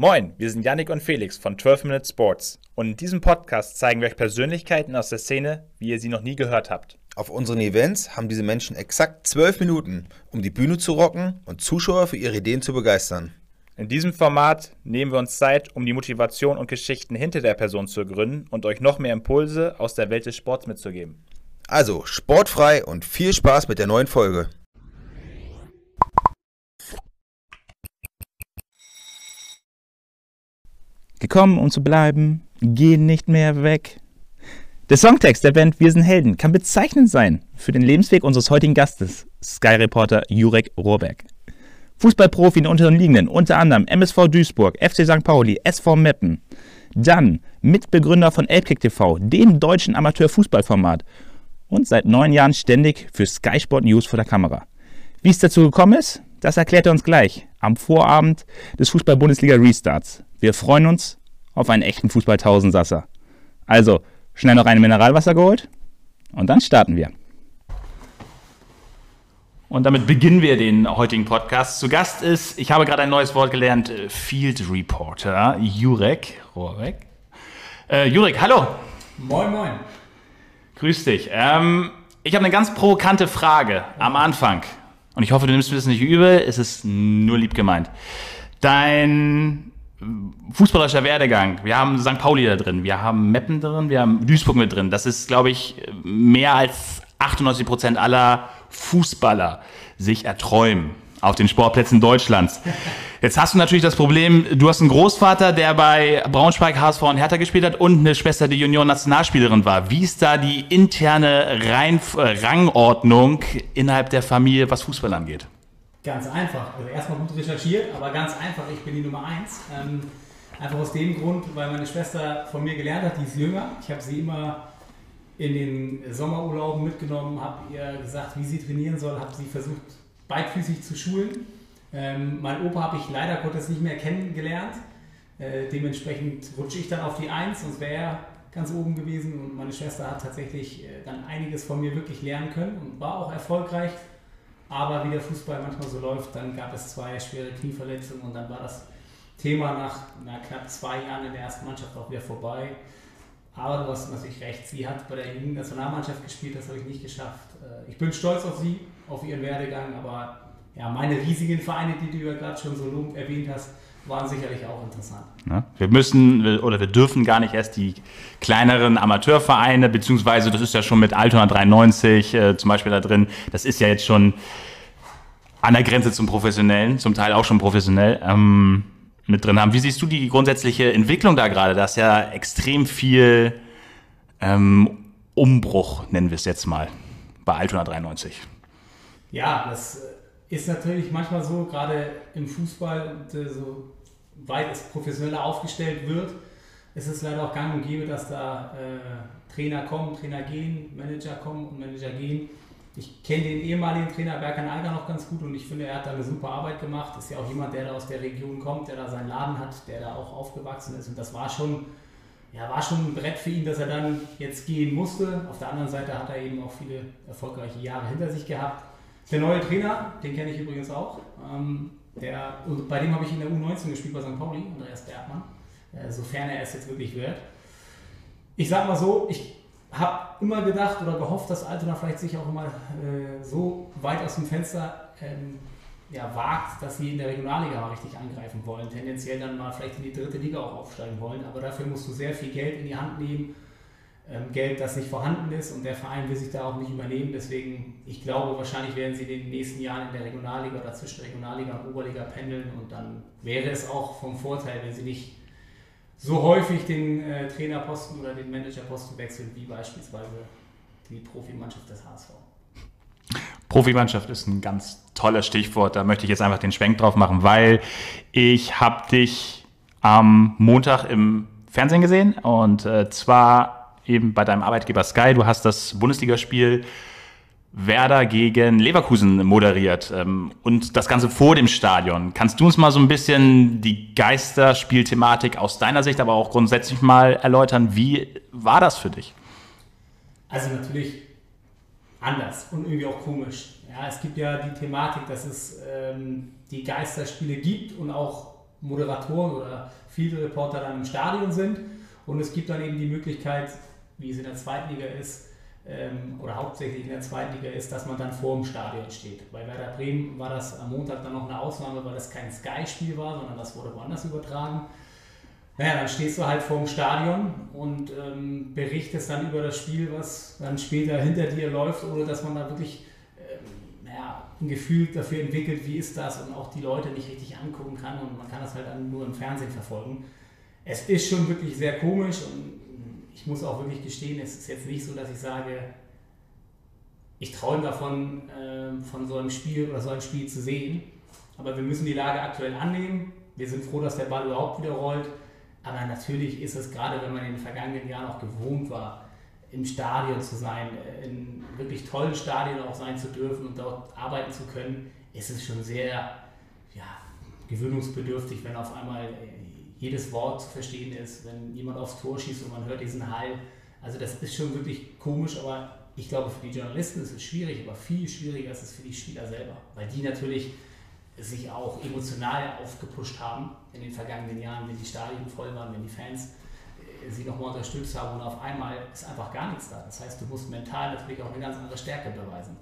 Moin, wir sind Yannick und Felix von 12 Minute Sports und in diesem Podcast zeigen wir euch Persönlichkeiten aus der Szene, wie ihr sie noch nie gehört habt. Auf unseren Events haben diese Menschen exakt zwölf Minuten, um die Bühne zu rocken und Zuschauer für ihre Ideen zu begeistern. In diesem Format nehmen wir uns Zeit, um die Motivation und Geschichten hinter der Person zu ergründen und euch noch mehr Impulse aus der Welt des Sports mitzugeben. Also sportfrei und viel Spaß mit der neuen Folge. Gekommen, um zu bleiben, gehen nicht mehr weg. Der Songtext der Band Wir sind Helden kann bezeichnend sein für den Lebensweg unseres heutigen Gastes, Sky-Reporter Jurek Rohrbeck. Fußballprofi in den unteren Ligen, unter anderem MSV Duisburg, FC St. Pauli, SV Meppen. Dann Mitbegründer von Elbkick TV, dem deutschen Amateurfußballformat. Und seit neun Jahren ständig für Sky Sport News vor der Kamera. Wie es dazu gekommen ist, das erklärt er uns gleich am Vorabend des Fußball-Bundesliga Restarts. Wir freuen uns auf einen echten Fußball-Tausendsasser. Also, schnell noch ein Mineralwasser geholt und dann starten wir. Und damit beginnen wir den heutigen Podcast. Zu Gast ist, ich habe gerade ein neues Wort gelernt, äh, Field Reporter Jurek Rohrbeck. Äh, Jurek, hallo. Moin, moin. Grüß dich. Ähm, ich habe eine ganz provokante Frage am Anfang. Und ich hoffe, du nimmst mir das nicht übel. Es ist nur lieb gemeint. Dein fußballerischer Werdegang. Wir haben St. Pauli da drin, wir haben Meppen drin, wir haben Duisburg mit drin. Das ist, glaube ich, mehr als 98 Prozent aller Fußballer sich erträumen auf den Sportplätzen Deutschlands. Jetzt hast du natürlich das Problem, du hast einen Großvater, der bei Braunschweig, HSV und Hertha gespielt hat und eine Schwester, die Junioren-Nationalspielerin war. Wie ist da die interne Rein Rangordnung innerhalb der Familie, was Fußball angeht? Ganz einfach. Also erstmal gut recherchiert, aber ganz einfach, ich bin die Nummer eins. Ähm, einfach aus dem Grund, weil meine Schwester von mir gelernt hat, die ist jünger. Ich habe sie immer in den Sommerurlauben mitgenommen, habe ihr gesagt, wie sie trainieren soll, habe sie versucht, beidfüßig zu schulen. Ähm, mein Opa habe ich leider Gottes nicht mehr kennengelernt. Äh, dementsprechend rutsche ich dann auf die Eins, sonst wäre er ganz oben gewesen. Und meine Schwester hat tatsächlich äh, dann einiges von mir wirklich lernen können und war auch erfolgreich. Aber wie der Fußball manchmal so läuft, dann gab es zwei schwere Knieverletzungen und dann war das Thema nach na, knapp zwei Jahren in der ersten Mannschaft auch wieder vorbei. Aber du hast natürlich recht, sie hat bei der Jugendnationalmannschaft gespielt, das habe ich nicht geschafft. Äh, ich bin stolz auf sie, auf ihren Werdegang, aber ja, meine riesigen Vereine, die du ja gerade schon so erwähnt hast, waren sicherlich auch interessant. Ja, wir müssen oder wir dürfen gar nicht erst die kleineren Amateurvereine, beziehungsweise das ist ja schon mit Altona 93 äh, zum Beispiel da drin, das ist ja jetzt schon an der Grenze zum Professionellen, zum Teil auch schon professionell. Ähm, mit drin haben. Wie siehst du die grundsätzliche Entwicklung da gerade? Da ist ja extrem viel ähm, Umbruch, nennen wir es jetzt mal, bei Altona 93. Ja, das ist natürlich manchmal so, gerade im Fußball und äh, so weit es professioneller aufgestellt wird, ist es leider auch gang und gäbe, dass da äh, Trainer kommen, Trainer gehen, Manager kommen und Manager gehen. Ich kenne den ehemaligen Trainer Berkan Alger noch ganz gut und ich finde, er hat da eine super Arbeit gemacht. Ist ja auch jemand, der da aus der Region kommt, der da seinen Laden hat, der da auch aufgewachsen ist. Und das war schon, ja, war schon ein Brett für ihn, dass er dann jetzt gehen musste. Auf der anderen Seite hat er eben auch viele erfolgreiche Jahre hinter sich gehabt. Der neue Trainer, den kenne ich übrigens auch. Ähm, der, bei dem habe ich in der U19 gespielt bei St. Pauli, Andreas Bergmann, äh, sofern er es jetzt wirklich wird. Ich sage mal so, ich habe immer gedacht oder gehofft, dass Altona vielleicht sich auch immer äh, so weit aus dem Fenster ähm, ja, wagt, dass sie in der Regionalliga mal richtig angreifen wollen. Tendenziell dann mal vielleicht in die dritte Liga auch aufsteigen wollen. Aber dafür musst du sehr viel Geld in die Hand nehmen Geld, das nicht vorhanden ist und der Verein will sich da auch nicht übernehmen. Deswegen, ich glaube, wahrscheinlich werden sie in den nächsten Jahren in der Regionalliga oder zwischen Regionalliga und Oberliga pendeln und dann wäre es auch vom Vorteil, wenn sie nicht so häufig den äh, Trainerposten oder den Managerposten wechseln, wie beispielsweise die Profimannschaft des HSV. Profimannschaft ist ein ganz tolles Stichwort. Da möchte ich jetzt einfach den Schwenk drauf machen, weil ich habe dich am Montag im Fernsehen gesehen und äh, zwar eben bei deinem Arbeitgeber Sky. Du hast das Bundesligaspiel Werder gegen Leverkusen moderiert ähm, und das Ganze vor dem Stadion. Kannst du uns mal so ein bisschen die Geisterspielthematik aus deiner Sicht, aber auch grundsätzlich mal erläutern? Wie war das für dich? Also natürlich anders und irgendwie auch komisch. Ja, es gibt ja die Thematik, dass es ähm, die Geisterspiele gibt und auch Moderatoren oder viele Reporter dann im Stadion sind. Und es gibt dann eben die Möglichkeit, wie es in der zweiten Liga ist, ähm, oder hauptsächlich in der zweiten Liga ist, dass man dann vor dem Stadion steht. Bei Werder Bremen war das am Montag dann noch eine Ausnahme, weil das kein Sky-Spiel war, sondern das wurde woanders übertragen. Naja, dann stehst du halt vor dem Stadion und ähm, berichtest dann über das Spiel, was dann später hinter dir läuft, ohne dass man da wirklich ähm, naja, ein Gefühl dafür entwickelt, wie ist das und auch die Leute nicht richtig angucken kann und man kann das halt nur im Fernsehen verfolgen. Es ist schon wirklich sehr komisch und ich muss auch wirklich gestehen, es ist jetzt nicht so, dass ich sage, ich träume davon, äh, von so einem Spiel oder so ein Spiel zu sehen. Aber wir müssen die Lage aktuell annehmen. Wir sind froh, dass der Ball überhaupt wieder rollt. Aber natürlich ist es gerade, wenn man in den vergangenen Jahren auch gewohnt war, im Stadion zu sein, in wirklich tollen Stadien auch sein zu dürfen und dort arbeiten zu können, ist es schon sehr ja, gewöhnungsbedürftig, wenn auf einmal jedes Wort zu verstehen ist, wenn jemand aufs Tor schießt und man hört diesen Hall. Also das ist schon wirklich komisch, aber ich glaube für die Journalisten ist es schwierig, aber viel schwieriger ist es für die Spieler selber, weil die natürlich sich auch emotional aufgepusht haben in den vergangenen Jahren, wenn die Stadien voll waren, wenn die Fans äh, sie nochmal unterstützt haben und auf einmal ist einfach gar nichts da. Das heißt, du musst mental natürlich auch eine ganz andere Stärke beweisen.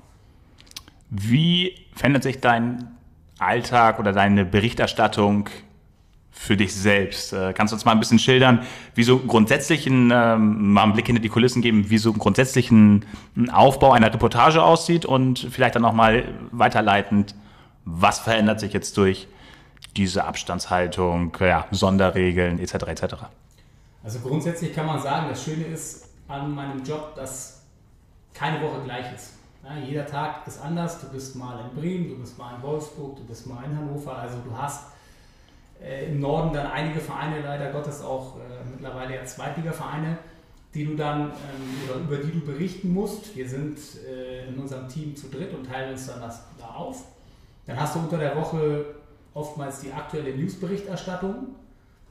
Wie verändert sich dein Alltag oder deine Berichterstattung für dich selbst? Äh, kannst du uns mal ein bisschen schildern, wie so grundsätzlichen, ähm, mal einen Blick hinter die Kulissen geben, wie so grundsätzlichen Aufbau einer Reportage aussieht und vielleicht dann auch mal weiterleitend, was verändert sich jetzt durch diese Abstandshaltung, ja, Sonderregeln etc. etc. Also grundsätzlich kann man sagen, das Schöne ist an meinem Job, dass keine Woche gleich ist. Ja, jeder Tag ist anders. Du bist mal in Bremen, du bist mal in Wolfsburg, du bist mal in Hannover. Also du hast äh, im Norden dann einige Vereine, leider Gottes auch äh, mittlerweile ja Zweitliga-Vereine, die du dann ähm, oder über die du berichten musst. Wir sind äh, in unserem Team zu dritt und teilen uns dann das da auf. Dann hast du unter der Woche oftmals die aktuelle Newsberichterstattung,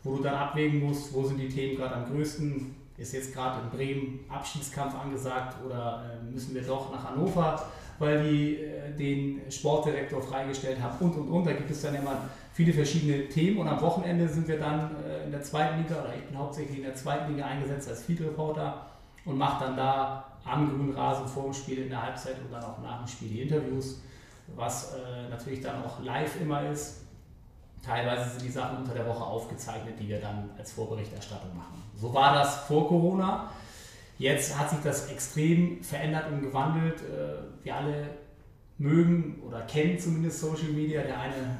wo du dann abwägen musst, wo sind die Themen gerade am größten. Ist jetzt gerade in Bremen Abschiedskampf angesagt oder äh, müssen wir doch nach Hannover, weil die äh, den Sportdirektor freigestellt haben und und und. Da gibt es dann immer viele verschiedene Themen und am Wochenende sind wir dann äh, in der zweiten Liga oder ich bin hauptsächlich in der zweiten Liga eingesetzt als Field Reporter und mache dann da am grünen Rasen vor dem Spiel in der Halbzeit und dann auch nach dem Spiel die Interviews, was äh, natürlich dann auch live immer ist. Teilweise sind die Sachen unter der Woche aufgezeichnet, die wir dann als Vorberichterstattung machen. So war das vor Corona. Jetzt hat sich das extrem verändert und gewandelt. Äh, wir alle mögen oder kennen zumindest Social Media. Der eine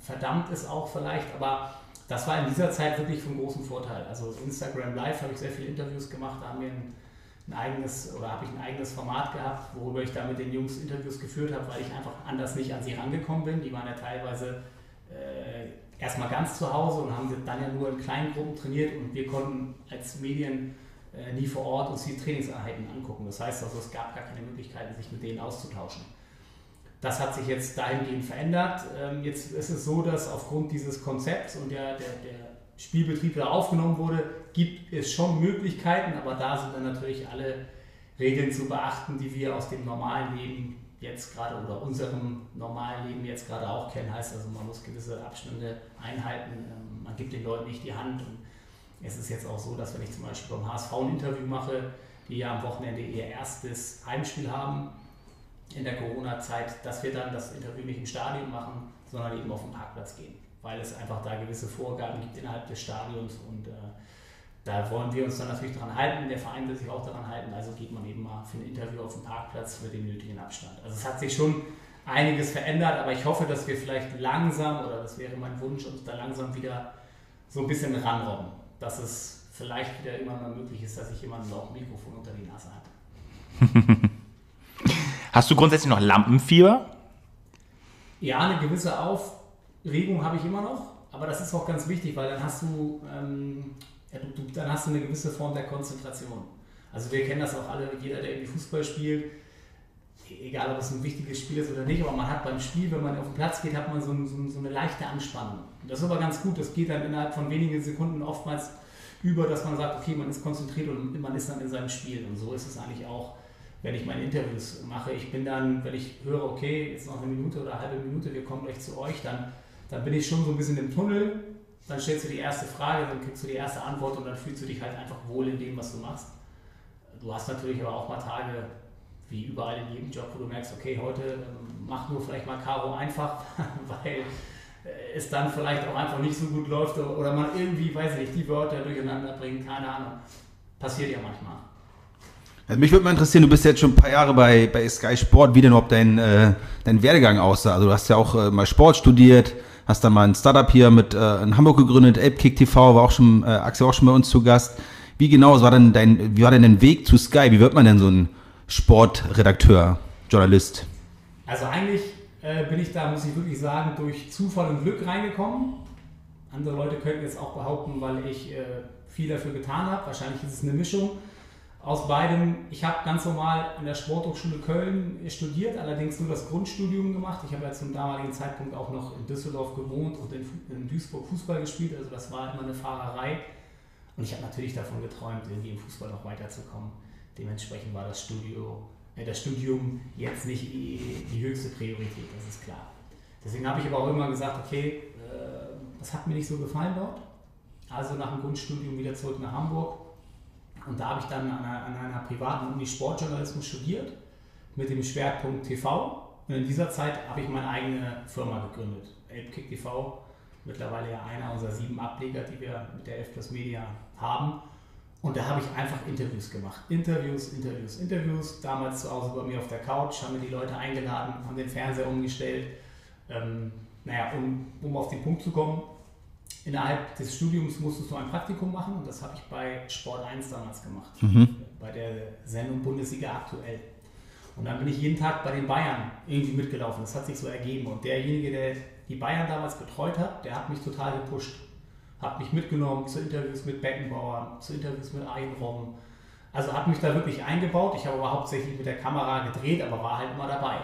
verdammt ist auch vielleicht, aber das war in dieser Zeit wirklich von großem Vorteil. Also Instagram Live habe ich sehr viele Interviews gemacht, da haben wir ein, ein eigenes oder habe ich ein eigenes Format gehabt, worüber ich da mit den Jungs Interviews geführt habe, weil ich einfach anders nicht an sie rangekommen bin. Die waren ja teilweise äh, erstmal ganz zu Hause und haben dann ja nur in kleinen Gruppen trainiert und wir konnten als Medien äh, nie vor Ort uns die Trainingseinheiten angucken. Das heißt also, es gab gar keine Möglichkeiten, sich mit denen auszutauschen. Das hat sich jetzt dahingehend verändert. Ähm, jetzt ist es so, dass aufgrund dieses Konzepts und der, der, der Spielbetrieb, der aufgenommen wurde, gibt es schon Möglichkeiten, aber da sind dann natürlich alle Regeln zu beachten, die wir aus dem normalen Leben jetzt gerade oder unserem normalen Leben jetzt gerade auch kennen. Heißt also, man muss gewisse Abstände einhalten, ähm, man gibt den Leuten nicht die Hand. Und es ist jetzt auch so, dass wenn ich zum Beispiel beim HSV ein Interview mache, die ja am Wochenende ihr erstes Heimspiel haben, in der Corona-Zeit, dass wir dann das Interview nicht im Stadion machen, sondern eben auf dem Parkplatz gehen, weil es einfach da gewisse Vorgaben gibt innerhalb des Stadions und äh, da wollen wir uns dann natürlich daran halten, der Verein will sich auch daran halten, also geht man eben mal für ein Interview auf dem Parkplatz mit dem nötigen Abstand. Also es hat sich schon einiges verändert, aber ich hoffe, dass wir vielleicht langsam, oder das wäre mein Wunsch, uns da langsam wieder so ein bisschen ranrobben, dass es vielleicht wieder immer mal möglich ist, dass ich jemanden auch ein Mikrofon unter die Nase habe. Hast du grundsätzlich noch Lampenfieber? Ja, eine gewisse Aufregung habe ich immer noch, aber das ist auch ganz wichtig, weil dann hast du, ähm, dann hast du eine gewisse Form der Konzentration. Also wir kennen das auch alle, jeder, der irgendwie Fußball spielt, egal ob es ein wichtiges Spiel ist oder nicht, aber man hat beim Spiel, wenn man auf den Platz geht, hat man so, so, so eine leichte Anspannung. Das ist aber ganz gut, das geht dann innerhalb von wenigen Sekunden oftmals über, dass man sagt, okay, man ist konzentriert und man ist dann in seinem Spiel. Und so ist es eigentlich auch wenn ich meine Interviews mache. Ich bin dann, wenn ich höre, okay, jetzt noch eine Minute oder eine halbe Minute, wir kommen gleich zu euch, dann, dann bin ich schon so ein bisschen im Tunnel dann stellst du die erste Frage, dann kriegst du die erste Antwort und dann fühlst du dich halt einfach wohl in dem, was du machst. Du hast natürlich aber auch mal Tage, wie überall in jedem Job, wo du merkst, okay, heute ähm, mach nur vielleicht mal Karo einfach, weil es dann vielleicht auch einfach nicht so gut läuft oder man irgendwie, weiß ich nicht, die Wörter durcheinander bringt, keine Ahnung. Passiert ja manchmal. Also mich würde mal interessieren, du bist jetzt schon ein paar Jahre bei, bei Sky Sport, wie denn überhaupt dein, äh, dein Werdegang aussah. Also du hast ja auch äh, mal Sport studiert, hast dann mal ein Startup hier mit äh, in Hamburg gegründet, Elbkick TV, war auch schon, äh, Axel auch schon bei uns zu Gast. Wie genau war denn dein, wie war denn dein Weg zu Sky? Wie wird man denn so ein Sportredakteur, Journalist? Also eigentlich äh, bin ich da, muss ich wirklich sagen, durch Zufall und Glück reingekommen. Andere Leute könnten jetzt auch behaupten, weil ich äh, viel dafür getan habe. Wahrscheinlich ist es eine Mischung aus beidem. Ich habe ganz normal in der Sporthochschule Köln studiert, allerdings nur das Grundstudium gemacht. Ich habe ja zum damaligen Zeitpunkt auch noch in Düsseldorf gewohnt und in, in Duisburg Fußball gespielt. Also das war immer eine Fahrerei. Und ich habe natürlich davon geträumt, irgendwie im Fußball noch weiterzukommen. Dementsprechend war das, Studio, das Studium jetzt nicht die, höchste Priorität, das ist klar. Deswegen habe ich aber auch immer gesagt, okay, äh, das hat mir nicht so gefallen dort. Also nach dem Grundstudium wieder zurück nach Hamburg. Und da habe ich dann an einer, an einer privaten Uni Sportjournalismus studiert mit dem Schwerpunkt TV. Und in dieser Zeit habe ich meine eigene Firma gegründet, Elbkick TV. Mittlerweile ja einer unserer sieben Ableger, die wir mit der F Plus Media haben. Und da habe ich einfach Interviews gemacht. Interviews, Interviews, Interviews. Damals zu Hause bei mir auf der Couch, haben wir die Leute eingeladen, haben den Fernseher umgestellt. Ähm, naja, um, um auf den Punkt zu kommen, innerhalb des Studiums musstest du ein Praktikum machen und das habe ich bei Sport 1 damals gemacht. Mhm. Bei der Sendung Bundesliga aktuell. Und dann bin ich jeden Tag bei den Bayern irgendwie mitgelaufen. Das hat sich so ergeben. Und derjenige, der die Bayern damals betreut hat, der hat mich total gepusht habe mich mitgenommen zu Interviews mit Beckenbauer, zu Interviews mit Eigenrom. Also hat mich da wirklich eingebaut. Ich habe aber hauptsächlich mit der Kamera gedreht, aber war halt immer dabei.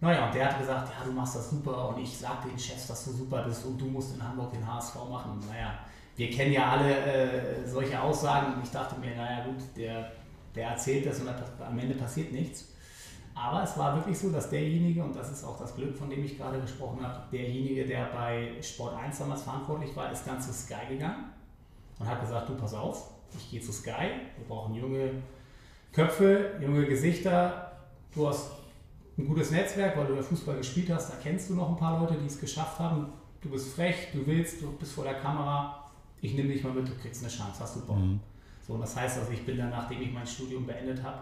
Naja, und der hat gesagt, ja, du machst das super und ich sag den Chefs, dass du super bist und du musst in Hamburg den HSV machen. Naja, wir kennen ja alle äh, solche Aussagen und ich dachte mir, naja gut, der, der erzählt das und am Ende passiert nichts. Aber es war wirklich so, dass derjenige, und das ist auch das Glück, von dem ich gerade gesprochen habe, derjenige, der bei Sport 1 damals verantwortlich war, ist dann zu Sky gegangen und hat gesagt, du pass auf, ich gehe zu Sky, wir brauchen junge Köpfe, junge Gesichter, du hast ein gutes Netzwerk, weil du ja Fußball gespielt hast, da kennst du noch ein paar Leute, die es geschafft haben, du bist frech, du willst, du bist vor der Kamera, ich nehme dich mal mit, du kriegst eine Chance, hast du Bock. Mhm. So, und das heißt also, ich bin dann, nachdem ich mein Studium beendet habe,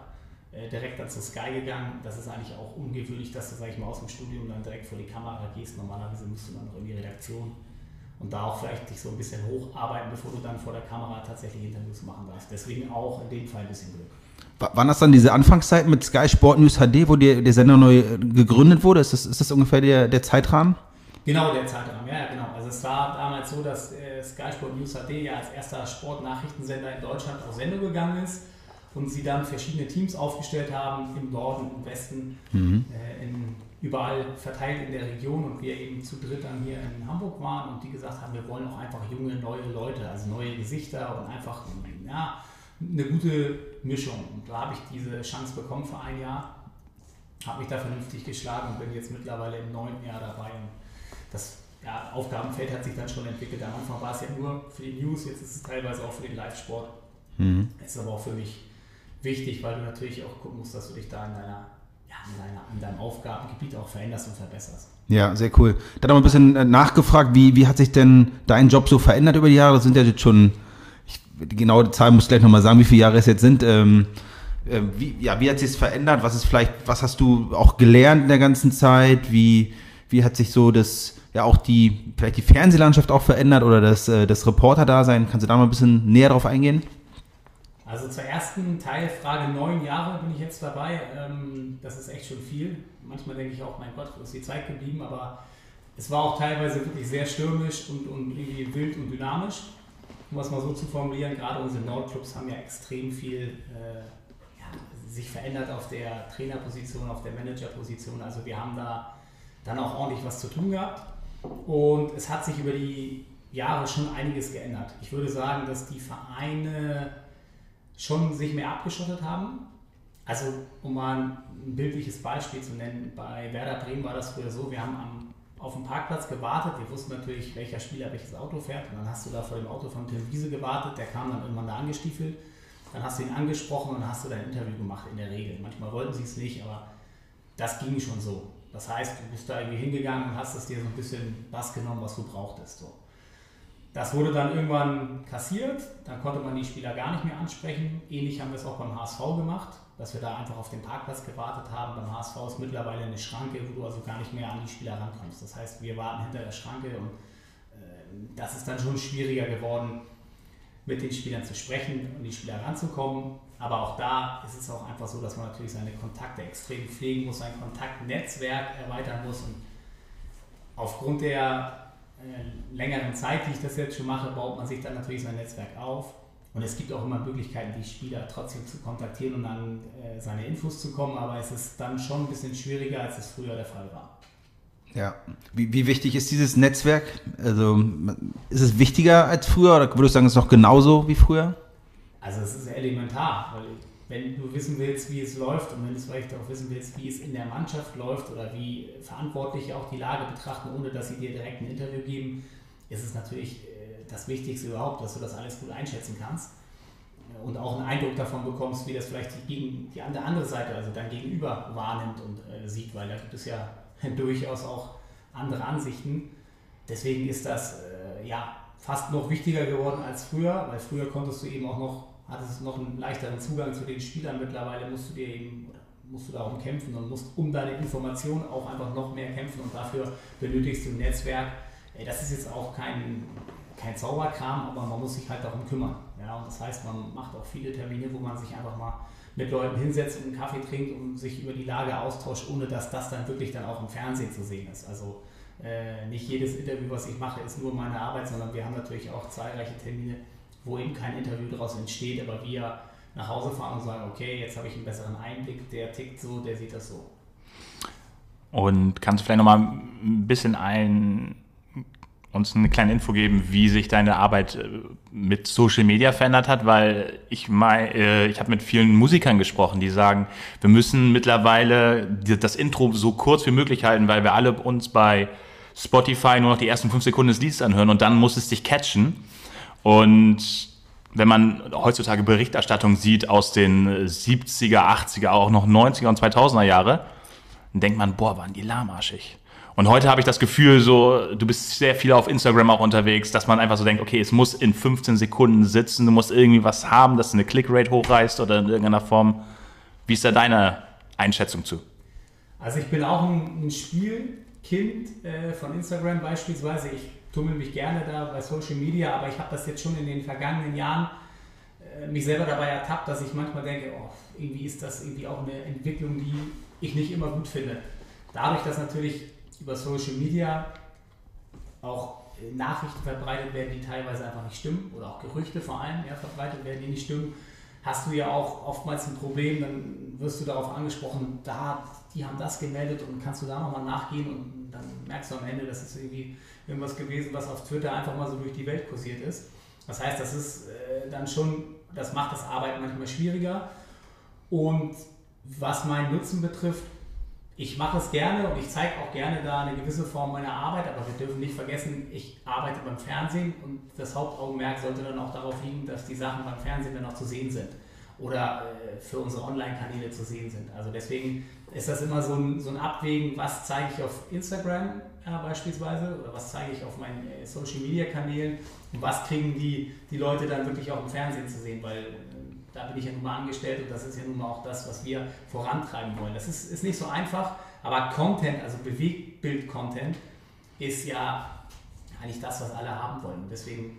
direkt dann zu Sky gegangen. Das ist eigentlich auch ungewöhnlich, dass du, sag ich mal, aus dem Studium dann direkt vor die Kamera gehst. Normalerweise musst du dann noch in die Redaktion und da auch vielleicht dich so ein bisschen hocharbeiten, bevor du dann vor der Kamera tatsächlich Interviews machen darfst. Deswegen auch in dem Fall ein bisschen Glück. Waren das dann diese Anfangszeiten mit Sky Sport News HD, wo der, der Sender neu äh, gegründet wurde? Ist das, ist das ungefähr der, der Zeitrahmen? Genau, der Zeitrahmen, ja, genau. Also es war damals so, dass äh, Sky Sport News HD ja als erster Sportnachrichtensender in Deutschland auf Sendung gegangen ist und sie dann verschiedene Teams aufgestellt haben, im Norden, im Westen, mhm. äh, in, überall verteilt in der Region und wir eben zu dritt dann hier in Hamburg waren und die gesagt haben, wir wollen auch einfach junge, neue Leute, also neue Gesichter und einfach ja, eine gute Mischung. Und da habe ich diese Chance bekommen für ein Jahr, habe mich da vernünftig geschlagen und bin jetzt mittlerweile im neunten Jahr dabei. Und das ja, Aufgabenfeld hat sich dann schon entwickelt. Am Anfang war es ja nur für die News, jetzt ist es teilweise auch für den Live-Sport. Mhm. Ist aber auch für mich wichtig, weil du natürlich auch gucken musst, dass du dich da in deiner in, deinem Aufgabengebiet auch veränderst und verbesserst. Ja, sehr cool. Da hat er mal ein bisschen äh, nachgefragt, wie, wie hat sich denn dein Job so verändert über die Jahre? Das sind ja jetzt schon, ich, die genaue Zahl muss ich gleich nochmal sagen, wie viele Jahre es jetzt sind. Ähm, äh, wie, ja, wie hat sich es verändert? Was ist vielleicht, was hast du auch gelernt in der ganzen Zeit? Wie, wie hat sich so das, ja auch die, vielleicht die Fernsehlandschaft auch verändert oder das, äh, das Reporter-Dasein? Kannst du da mal ein bisschen näher drauf eingehen? Also zur ersten Teilfrage, neun Jahre bin ich jetzt dabei. Ähm, das ist echt schon viel. Manchmal denke ich auch, mein Gott, wo ist die Zeit geblieben? Aber es war auch teilweise wirklich sehr stürmisch und, und irgendwie wild und dynamisch. Um es mal so zu formulieren, gerade unsere Nordclubs haben ja extrem viel äh, ja, sich verändert auf der Trainerposition, auf der Managerposition. Also wir haben da dann auch ordentlich was zu tun gehabt. Und es hat sich über die Jahre schon einiges geändert. Ich würde sagen, dass die Vereine schon sich mehr abgeschottet haben. Also, um mal ein bildliches Beispiel zu nennen, bei Werder Bremen war das früher so, wir haben am auf dem Parkplatz gewartet. Wir wussten natürlich, welcher Spieler welches Auto fährt. Und dann hast du da vor dem Auto von Tim Wiese gewartet. Der kam dann irgendwann da angestiefelt. Dann hast du ihn angesprochen und hast du dein Interview gemacht, in der Regel. Manchmal wollten sie es nicht, aber das ging schon so. Das heißt, du bist da irgendwie hingegangen und hast es dir so ein bisschen das genommen, was du brauchtest. So. Das wurde dann irgendwann kassiert, dann konnte man die Spieler gar nicht mehr ansprechen. Ähnlich haben wir es auch beim HSV gemacht, dass wir da einfach auf den Parkplatz gewartet haben. Beim HSV ist mittlerweile eine Schranke, wo du also gar nicht mehr an die Spieler rankommst. Das heißt, wir warten hinter der Schranke und äh, das ist dann schon schwieriger geworden, mit den Spielern zu sprechen und die Spieler ranzukommen. Aber auch da ist es auch einfach so, dass man natürlich seine Kontakte extrem pflegen muss, sein Kontaktnetzwerk erweitern muss und aufgrund der äh, längeren Zeit, die ich das jetzt schon mache, baut man sich dann natürlich sein Netzwerk auf. Und es gibt auch immer Möglichkeiten, die Spieler trotzdem zu kontaktieren und an äh, seine Infos zu kommen, aber es ist dann schon ein bisschen schwieriger, als es früher der Fall war. Ja, wie, wie wichtig ist dieses Netzwerk? Also ist es wichtiger als früher oder würdest du sagen, es ist noch genauso wie früher? Also es ist elementar, weil wenn du wissen willst, wie es läuft und wenn du vielleicht auch wissen willst, wie es in der Mannschaft läuft oder wie Verantwortliche auch die Lage betrachten, ohne dass sie dir direkt ein Interview geben, ist es natürlich äh, das Wichtigste überhaupt, dass du das alles gut einschätzen kannst und auch einen Eindruck davon bekommst, wie das vielleicht die, die andere Seite, also dein Gegenüber wahrnimmt und äh, sieht, weil da gibt es ja durchaus auch andere Ansichten. Deswegen ist das äh, ja fast noch wichtiger geworden als früher, weil früher konntest du eben auch noch hattest noch einen leichteren Zugang zu den Spielern. Mittlerweile musst du dir eben musst du darum kämpfen und musst um deine Informationen auch einfach noch mehr kämpfen und dafür benötigst du ein Netzwerk. Das ist jetzt auch kein, kein Zauberkram, aber man muss sich halt darum kümmern. Ja, und das heißt, man macht auch viele Termine, wo man sich einfach mal mit Leuten hinsetzt und einen Kaffee trinkt und sich über die Lage austauscht, ohne dass das dann wirklich dann auch im Fernsehen zu sehen ist. Also äh, nicht jedes Interview, was ich mache, ist nur meine Arbeit, sondern wir haben natürlich auch zahlreiche Termine, wo eben kein Interview daraus entsteht, aber wir nach Hause fahren und sagen, okay, jetzt habe ich einen besseren Einblick, der tickt so, der sieht das so. Und kannst du vielleicht nochmal ein bisschen ein, uns eine kleine Info geben, wie sich deine Arbeit äh, mit Social Media verändert hat, weil ich mein, äh, ich habe mit vielen Musikern gesprochen, die sagen, wir müssen mittlerweile das Intro so kurz wie möglich halten, weil wir alle uns bei Spotify nur noch die ersten fünf Sekunden des Lieds anhören und dann muss es dich catchen. Und wenn man heutzutage Berichterstattung sieht aus den 70er, 80er, auch noch 90er und 2000er Jahre, dann denkt man, boah, waren die lahmarschig. Und heute habe ich das Gefühl, so, du bist sehr viel auf Instagram auch unterwegs, dass man einfach so denkt, okay, es muss in 15 Sekunden sitzen, du musst irgendwie was haben, dass du eine Clickrate hochreißt oder in irgendeiner Form. Wie ist da deine Einschätzung zu? Also ich bin auch ein, Spielkind äh, von Instagram beispielsweise. Ich tummel mich gerne da bei Social Media, aber ich habe das jetzt schon in den vergangenen Jahren äh, mich selber dabei ertappt, dass ich manchmal denke, oh, irgendwie ist das irgendwie auch eine Entwicklung, die ich nicht immer gut finde. Dadurch, dass natürlich über Social Media auch äh, Nachrichten verbreitet werden, die teilweise einfach nicht stimmen, oder auch Gerüchte vor allem ja, verbreitet werden, die nicht stimmen, hast du ja auch oftmals ein Problem, dann wirst du darauf angesprochen, da, die haben das gemeldet und kannst du da nochmal nachgehen und dann merkst du am Ende, dass es irgendwie irgendwas gewesen, was auf Twitter einfach mal so durch die Welt kursiert ist. Das heißt, das ist äh, dann schon, das macht das Arbeiten manchmal schwieriger. Und was meinen Nutzen betrifft, ich mache es gerne und ich zeige auch gerne da eine gewisse Form meiner Arbeit, aber wir dürfen nicht vergessen, ich arbeite beim Fernsehen und das Hauptaugenmerk sollte dann auch darauf liegen, dass die Sachen beim Fernsehen dann auch zu sehen sind oder äh, für unsere Online-Kanäle zu sehen sind. Also deswegen ist das immer so ein, so ein Abwägen, was zeige ich auf Instagram ja, beispielsweise oder was zeige ich auf meinen äh, Social-Media-Kanälen und was kriegen die, die Leute dann wirklich auch im Fernsehen zu sehen, weil äh, da bin ich ja nun mal angestellt und das ist ja nun mal auch das, was wir vorantreiben wollen. Das ist, ist nicht so einfach, aber Content, also Bewegtbild-Content, ist ja eigentlich das, was alle haben wollen. Deswegen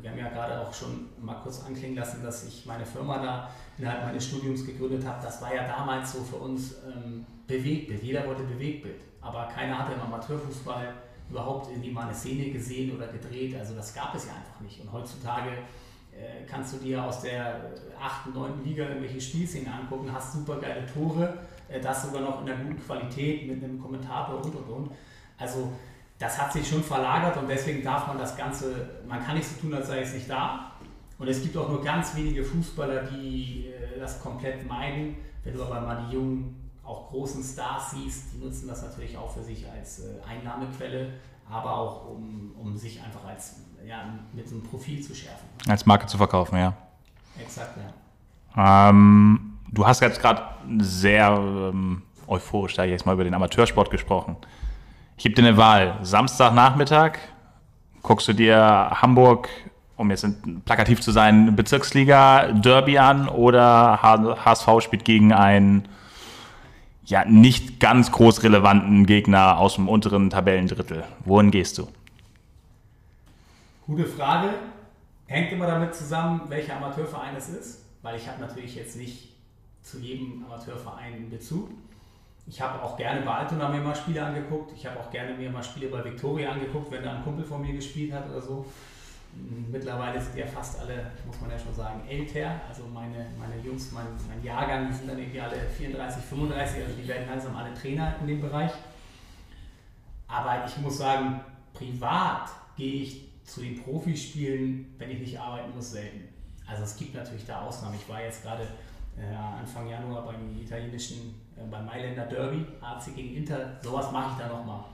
wir haben ja gerade auch schon mal kurz anklingen lassen, dass ich meine Firma da innerhalb meines Studiums gegründet habe. Das war ja damals so für uns ähm, Bewegtbild. Jeder wollte Bewegtbild. Aber keiner hatte im Amateurfußball überhaupt irgendwie mal eine Szene gesehen oder gedreht. Also das gab es ja einfach nicht. Und heutzutage äh, kannst du dir aus der 8., 9. Liga irgendwelche Spielszenen angucken, hast super geile Tore, äh, das sogar noch in einer guten Qualität mit einem Kommentator und und und. Also das hat sich schon verlagert und deswegen darf man das Ganze, man kann nicht so tun, als sei es nicht da. Und es gibt auch nur ganz wenige Fußballer, die äh, das komplett meiden. Wenn du aber mal die jungen auch großen Stars siehst, die nutzen das natürlich auch für sich als äh, Einnahmequelle, aber auch um, um sich einfach als ja, mit so einem Profil zu schärfen. Als Marke zu verkaufen, ja. Exakt, ja. Ähm, du hast jetzt gerade sehr ähm, euphorisch, da jetzt mal über den Amateursport gesprochen. Ich gebe dir eine Wahl. Samstagnachmittag guckst du dir Hamburg, um jetzt plakativ zu sein, Bezirksliga Derby an oder HSV spielt gegen einen ja nicht ganz groß relevanten Gegner aus dem unteren Tabellendrittel. Wohin gehst du? Gute Frage. Hängt immer damit zusammen, welcher Amateurverein es ist, weil ich habe natürlich jetzt nicht zu jedem Amateurverein einen Bezug. Ich habe auch gerne bei Altona mir mal Spiele angeguckt. Ich habe auch gerne mir mal Spiele bei Victoria angeguckt, wenn da ein Kumpel von mir gespielt hat oder so. Mittlerweile sind ja fast alle, muss man ja schon sagen, älter. Also meine, meine Jungs, mein, mein Jahrgang, die sind dann irgendwie alle 34, 35, also die werden langsam alle Trainer in dem Bereich. Aber ich muss sagen, privat gehe ich zu den Profispielen, wenn ich nicht arbeiten muss, selten. Also es gibt natürlich da Ausnahmen. Ich war jetzt gerade äh, Anfang Januar beim italienischen, beim Mailänder Derby, AC gegen Inter. Sowas mache ich da nochmal.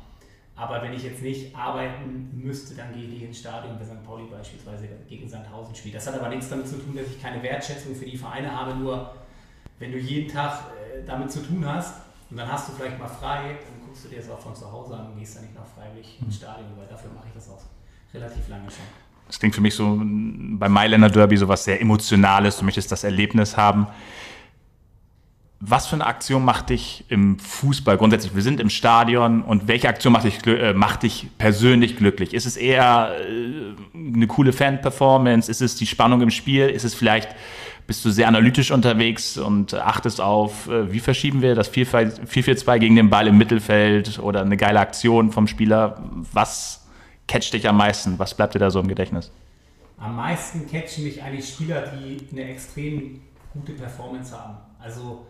Aber wenn ich jetzt nicht arbeiten müsste, dann gehe ich ins Stadion, wenn St. Pauli beispielsweise gegen Sandhausen spielt. Das hat aber nichts damit zu tun, dass ich keine Wertschätzung für die Vereine habe, nur wenn du jeden Tag äh, damit zu tun hast und dann hast du vielleicht mal frei, dann guckst du dir das auch von zu Hause an und gehst dann nicht noch freiwillig ins Stadion, weil dafür mache ich das auch relativ lange schon. Das klingt für mich so beim Mailänder Derby so was sehr Emotionales. Du möchtest das Erlebnis haben. Was für eine Aktion macht dich im Fußball grundsätzlich? Wir sind im Stadion und welche Aktion macht dich, äh, macht dich persönlich glücklich? Ist es eher äh, eine coole Fan-Performance? Ist es die Spannung im Spiel? Ist es vielleicht, bist du sehr analytisch unterwegs und achtest auf, äh, wie verschieben wir das 4-4-2 gegen den Ball im Mittelfeld oder eine geile Aktion vom Spieler? Was catcht dich am meisten? Was bleibt dir da so im Gedächtnis? Am meisten catchen mich eigentlich Spieler, die eine extrem gute Performance haben. Also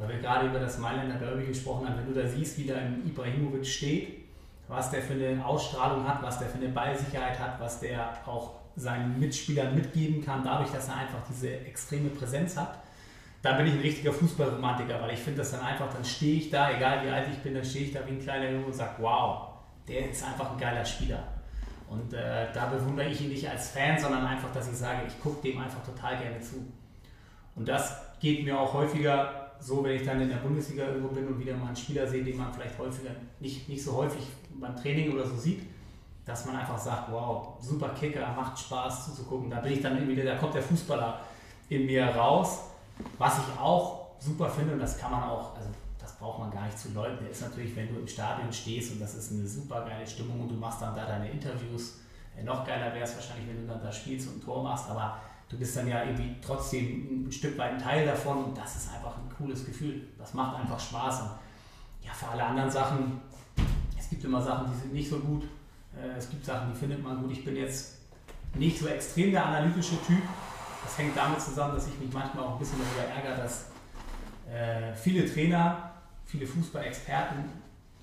weil wir gerade über das Mailänder Derby gesprochen haben, wenn du da siehst, wie da ein Ibrahimovic steht, was der für eine Ausstrahlung hat, was der für eine Ballsicherheit hat, was der auch seinen Mitspielern mitgeben kann, dadurch, dass er einfach diese extreme Präsenz hat, dann bin ich ein richtiger Fußballromantiker, weil ich finde das dann einfach, dann stehe ich da, egal wie alt ich bin, dann stehe ich da wie ein kleiner Junge und sage, wow, der ist einfach ein geiler Spieler. Und äh, da bewundere ich ihn nicht als Fan, sondern einfach, dass ich sage, ich gucke dem einfach total gerne zu. Und das geht mir auch häufiger so, wenn ich dann in der Bundesliga irgendwo bin und wieder mal einen Spieler sehe, den man vielleicht häufiger, nicht, nicht so häufig beim Training oder so sieht, dass man einfach sagt, wow, super Kicker, macht Spaß zuzugucken. Da bin ich dann irgendwie, da kommt der Fußballer in mir raus. Was ich auch super finde, und das kann man auch, also das braucht man gar nicht zu leugnen, ist natürlich, wenn du im Stadion stehst und das ist eine super geile Stimmung und du machst dann da deine Interviews. Äh, noch geiler wäre es wahrscheinlich, wenn du dann da spielst und ein Tor machst, aber du bist dann ja irgendwie trotzdem ein Stück weit ein Teil davon und das ist einfach ein cooles Gefühl. Das macht einfach Spaß. Und ja, für alle anderen Sachen, es gibt immer Sachen, die sind nicht so gut. Äh, es gibt Sachen, die findet man gut. Ich bin jetzt nicht so extrem der analytische Typ. Das hängt damit zusammen, dass ich mich manchmal auch ein bisschen darüber ärgere, dass äh, viele Trainer, viele Fußballexperten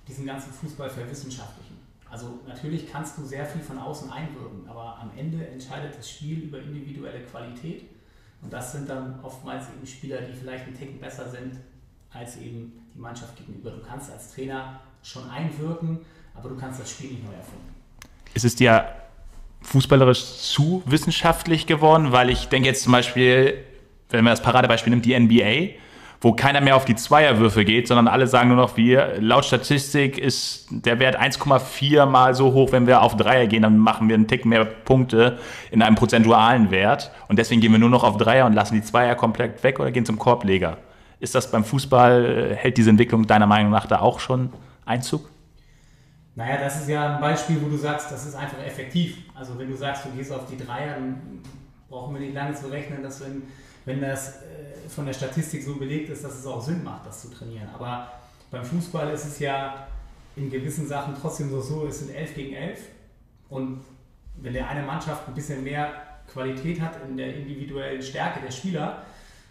diesen ganzen Fußball verwissenschaftlichen. Also natürlich kannst du sehr viel von außen einwirken, aber am Ende entscheidet das Spiel über individuelle Qualität. Und das sind dann oftmals eben Spieler, die vielleicht einen Ticken besser sind als eben die Mannschaft gegenüber. Du kannst als Trainer schon einwirken, aber du kannst das Spiel nicht neu erfinden. Ist es dir fußballerisch zu wissenschaftlich geworden? Weil ich denke jetzt zum Beispiel, wenn man das Paradebeispiel nimmt, die NBA, wo keiner mehr auf die Zweierwürfe geht, sondern alle sagen nur noch, wir, laut Statistik ist der Wert 1,4 mal so hoch, wenn wir auf Dreier gehen, dann machen wir einen Tick mehr Punkte in einem prozentualen Wert. Und deswegen gehen wir nur noch auf Dreier und lassen die Zweier komplett weg oder gehen zum Korbleger. Ist das beim Fußball, hält diese Entwicklung deiner Meinung nach da auch schon Einzug? Naja, das ist ja ein Beispiel, wo du sagst, das ist einfach effektiv. Also wenn du sagst, du gehst auf die Dreier, dann brauchen wir nicht lange zu rechnen, dass wenn, wenn das von der Statistik so belegt ist, dass es auch Sinn macht, das zu trainieren. Aber beim Fußball ist es ja in gewissen Sachen trotzdem so, so es sind 11 gegen 11 und wenn der eine Mannschaft ein bisschen mehr Qualität hat in der individuellen Stärke der Spieler,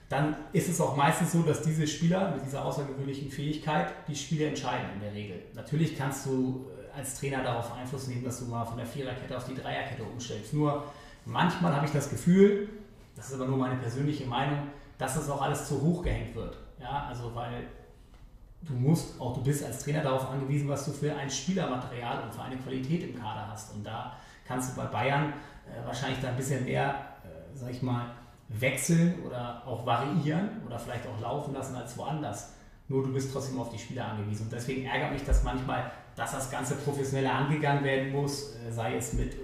dann ist es auch meistens so, dass diese Spieler mit dieser außergewöhnlichen Fähigkeit die Spiele entscheiden in der Regel. Natürlich kannst du äh, als Trainer darauf Einfluss nehmen, dass du mal von der Viererkette auf die Dreierkette umstellst. Nur manchmal habe ich das Gefühl, das ist aber nur meine persönliche Meinung, dass das auch alles zu hoch gehängt wird. Ja, also weil du musst, auch du bist als Trainer darauf angewiesen, was du für ein Spielermaterial und für eine Qualität im Kader hast. Und da kannst du bei Bayern äh, wahrscheinlich da ein bisschen mehr, äh, sag ich mal, wechseln oder auch variieren oder vielleicht auch laufen lassen als woanders. Nur du bist trotzdem auf die Spieler angewiesen. Und deswegen ärgert mich das manchmal, dass das Ganze professioneller angegangen werden muss, äh, sei es mit, äh,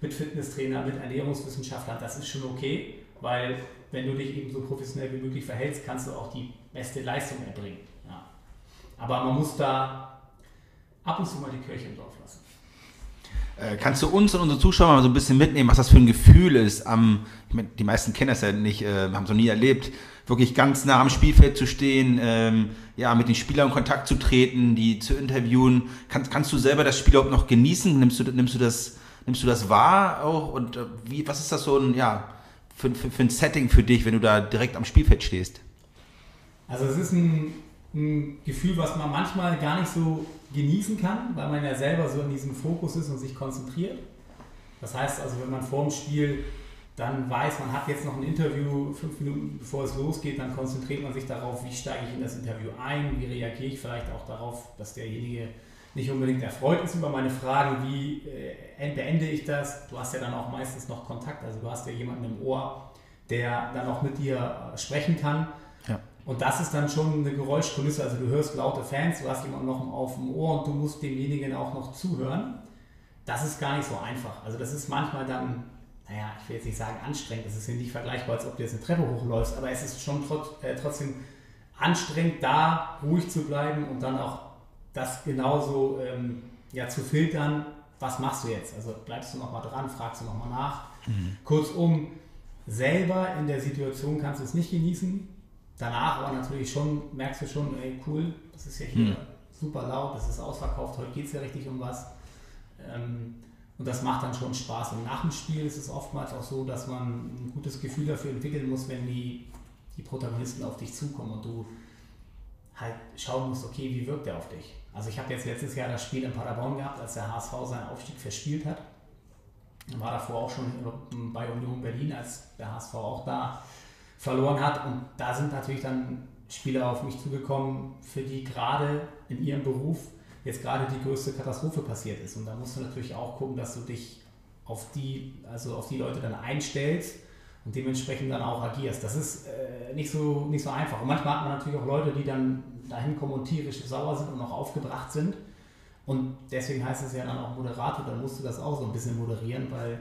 mit Fitnesstrainer, mit Ernährungswissenschaftlern. Das ist schon okay, weil wenn du dich eben so professionell wie möglich verhältst, kannst du auch die beste Leistung erbringen. Ja. Aber man muss da ab und zu mal die Kirche im Dorf lassen. Äh, kannst du uns und unsere Zuschauer mal so ein bisschen mitnehmen, was das für ein Gefühl ist? Am, ich meine, die meisten kennen das ja nicht, äh, haben es noch nie erlebt, wirklich ganz nah am Spielfeld zu stehen, ähm, ja, mit den Spielern in Kontakt zu treten, die zu interviewen. Kann, kannst du selber das Spiel überhaupt noch genießen? Nimmst du, nimmst du das, nimmst du das wahr auch? Und äh, wie, was ist das so ein, ja, für, für, für ein Setting für dich, wenn du da direkt am Spielfeld stehst? Also es ist ein, ein Gefühl, was man manchmal gar nicht so genießen kann, weil man ja selber so in diesem Fokus ist und sich konzentriert. Das heißt also, wenn man vor dem Spiel dann weiß, man hat jetzt noch ein Interview, fünf Minuten bevor es losgeht, dann konzentriert man sich darauf, wie steige ich in das Interview ein, wie reagiere ich vielleicht auch darauf, dass derjenige nicht unbedingt erfreut ist über meine Fragen, wie äh, beende ich das. Du hast ja dann auch meistens noch Kontakt, also du hast ja jemanden im Ohr, der dann auch mit dir äh, sprechen kann. Ja. Und das ist dann schon eine Geräuschkulisse, also du hörst laute Fans, du hast jemanden noch auf dem Ohr und du musst demjenigen auch noch zuhören. Das ist gar nicht so einfach. Also das ist manchmal dann naja, ich will jetzt nicht sagen anstrengend, es ist ja nicht vergleichbar, als ob du jetzt eine Treppe hochläufst, aber es ist schon trot, äh, trotzdem anstrengend, da ruhig zu bleiben und dann auch das genauso ähm, ja, zu filtern, was machst du jetzt? Also bleibst du nochmal dran, fragst du nochmal nach. Mhm. Kurzum, selber in der Situation kannst du es nicht genießen. Danach aber natürlich schon, merkst du schon, ey cool, das ist ja hier mhm. super laut, das ist ausverkauft, heute geht es ja richtig um was. Ähm, und das macht dann schon Spaß. Und nach dem Spiel ist es oftmals auch so, dass man ein gutes Gefühl dafür entwickeln muss, wenn die, die Protagonisten auf dich zukommen und du halt schauen musst, okay, wie wirkt der auf dich? Also ich habe jetzt letztes Jahr das Spiel in Paderborn gehabt, als der HSV seinen Aufstieg verspielt hat. War davor auch schon bei Union Berlin, als der HSV auch da verloren hat. Und da sind natürlich dann Spieler auf mich zugekommen, für die gerade in ihrem Beruf jetzt gerade die größte Katastrophe passiert ist. Und da musst du natürlich auch gucken, dass du dich auf die, also auf die Leute dann einstellst und dementsprechend dann auch agierst. Das ist äh, nicht, so, nicht so einfach. Und manchmal hat man natürlich auch Leute, die dann dahin kommen und tierisch sauer sind und auch aufgebracht sind. Und deswegen heißt es ja dann auch Moderator, dann musst du das auch so ein bisschen moderieren, weil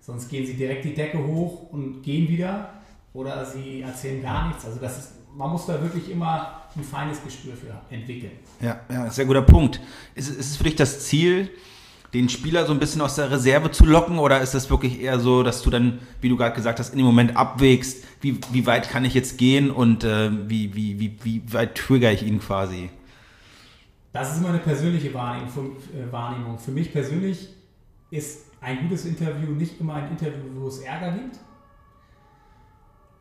sonst gehen sie direkt die Decke hoch und gehen wieder oder sie erzählen gar nichts. Also das ist, man muss da wirklich immer ein feines Gespür für entwickeln. Ja, ja, sehr guter Punkt. Ist, ist es für dich das Ziel, den Spieler so ein bisschen aus der Reserve zu locken oder ist es wirklich eher so, dass du dann, wie du gerade gesagt hast, in dem Moment abwägst, wie, wie weit kann ich jetzt gehen und äh, wie, wie, wie, wie weit trigger ich ihn quasi? Das ist immer eine persönliche Wahrnehmung. Äh, Wahrnehmung. Für mich persönlich ist ein gutes Interview nicht immer ein Interview, wo es Ärger gibt,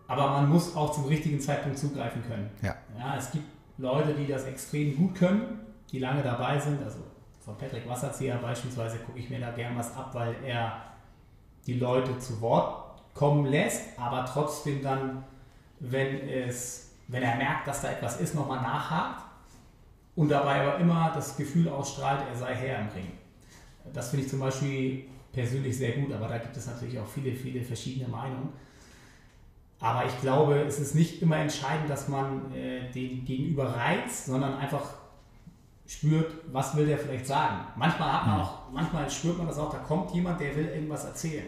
aber man muss auch zum richtigen Zeitpunkt zugreifen können. Ja. ja. Es gibt Leute, die das extrem gut können, die lange dabei sind. Also von Patrick Wasserzieher beispielsweise gucke ich mir da gern was ab, weil er die Leute zu Wort kommen lässt, aber trotzdem dann, wenn, es, wenn er merkt, dass da etwas ist, nochmal nachhakt und dabei aber immer das Gefühl ausstrahlt, er sei Herr im Ring. Das finde ich zum Beispiel persönlich sehr gut, aber da gibt es natürlich auch viele, viele verschiedene Meinungen. Aber ich glaube, es ist nicht immer entscheidend, dass man äh, den Gegenüber reizt, sondern einfach spürt, was will der vielleicht sagen. Manchmal hat man mhm. auch, manchmal spürt man das auch, da kommt jemand, der will irgendwas erzählen.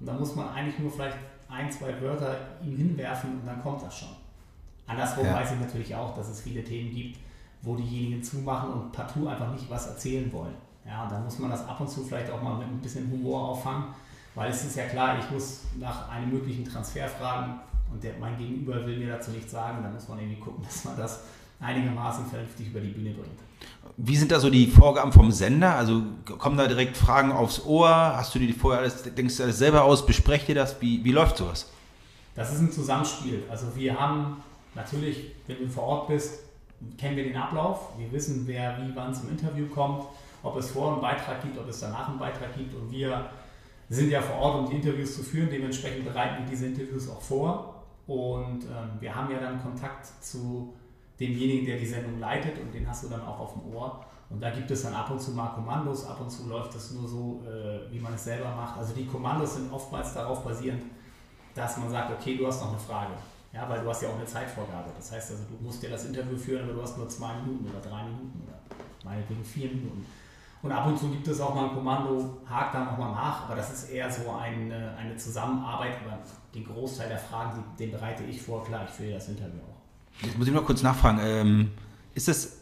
Und da muss man eigentlich nur vielleicht ein, zwei Wörter ihm hinwerfen und dann kommt das schon. Andersrum ja. weiß ich natürlich auch, dass es viele Themen gibt, wo diejenigen zumachen und partout einfach nicht was erzählen wollen. Ja, und da muss man das ab und zu vielleicht auch mal mit ein bisschen Humor auffangen weil es ist ja klar, ich muss nach einem möglichen Transfer fragen und der, mein Gegenüber will mir dazu nichts sagen. Dann muss man irgendwie gucken, dass man das einigermaßen vernünftig über die Bühne bringt. Wie sind da so die Vorgaben vom Sender? Also kommen da direkt Fragen aufs Ohr? Hast du dir vorher alles, denkst du alles selber aus? Besprecht ihr das? Wie, wie läuft sowas? Das ist ein Zusammenspiel. Also wir haben natürlich, wenn du vor Ort bist, kennen wir den Ablauf. Wir wissen, wer wie wann zum Interview kommt, ob es vor einen Beitrag gibt, ob es danach einen Beitrag gibt und wir sind ja vor Ort, um die Interviews zu führen. Dementsprechend bereiten wir diese Interviews auch vor. Und ähm, wir haben ja dann Kontakt zu demjenigen, der die Sendung leitet und den hast du dann auch auf dem Ohr. Und da gibt es dann ab und zu mal Kommandos, ab und zu läuft das nur so, äh, wie man es selber macht. Also die Kommandos sind oftmals darauf basierend, dass man sagt, okay, du hast noch eine Frage. Ja, weil du hast ja auch eine Zeitvorgabe. Das heißt also, du musst ja das Interview führen, aber du hast nur zwei Minuten oder drei Minuten oder meinetwegen vier Minuten. Und ab und zu gibt es auch mal ein Kommando, hakt da nochmal nach, aber das ist eher so eine, eine Zusammenarbeit, aber den Großteil der Fragen, den bereite ich vor, klar, ich führe das Interview. Jetzt muss ich mal kurz nachfragen, ähm, ist das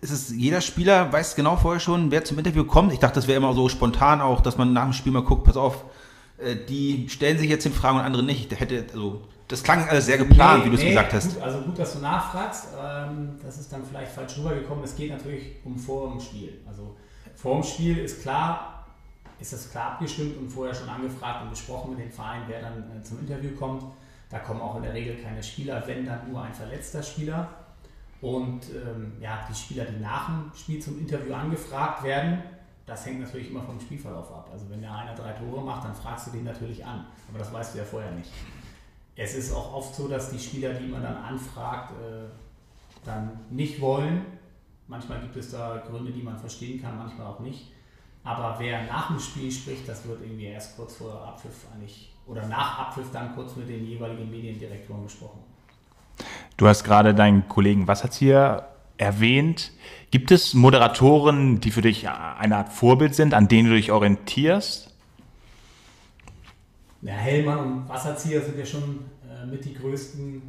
ist es jeder Spieler weiß genau vorher schon, wer zum Interview kommt? Ich dachte, das wäre immer so spontan auch, dass man nach dem Spiel mal guckt, pass auf, äh, die stellen sich jetzt den Fragen und andere nicht. Der hätte, also, das klang alles sehr geplant, nee, wie du es nee, gesagt hast. Gut, also gut, dass du nachfragst. Ähm, das ist dann vielleicht falsch rübergekommen. Es geht natürlich um vor dem Spiel. Also vor dem Spiel ist klar, ist das klar abgestimmt und vorher schon angefragt und besprochen mit dem Verein, wer dann äh, zum Interview kommt. Da kommen auch in der Regel keine Spieler, wenn dann nur ein verletzter Spieler. Und ähm, ja, die Spieler, die nach dem Spiel zum Interview angefragt werden, das hängt natürlich immer vom Spielverlauf ab. Also wenn der einer drei Tore macht, dann fragst du den natürlich an. Aber das weißt du ja vorher nicht. Es ist auch oft so, dass die Spieler, die man dann anfragt, äh, dann nicht wollen. Manchmal gibt es da Gründe, die man verstehen kann, manchmal auch nicht. Aber wer nach dem Spiel spricht, das wird irgendwie erst kurz vor Abpfiff eigentlich oder nach Abpfiff dann kurz mit den jeweiligen Mediendirektoren besprochen. Du hast gerade deinen Kollegen Wasserzieher erwähnt. Gibt es Moderatoren, die für dich eine Art Vorbild sind, an denen du dich orientierst? Ja, Hellmann und Wasserzieher sind ja schon äh, mit die größten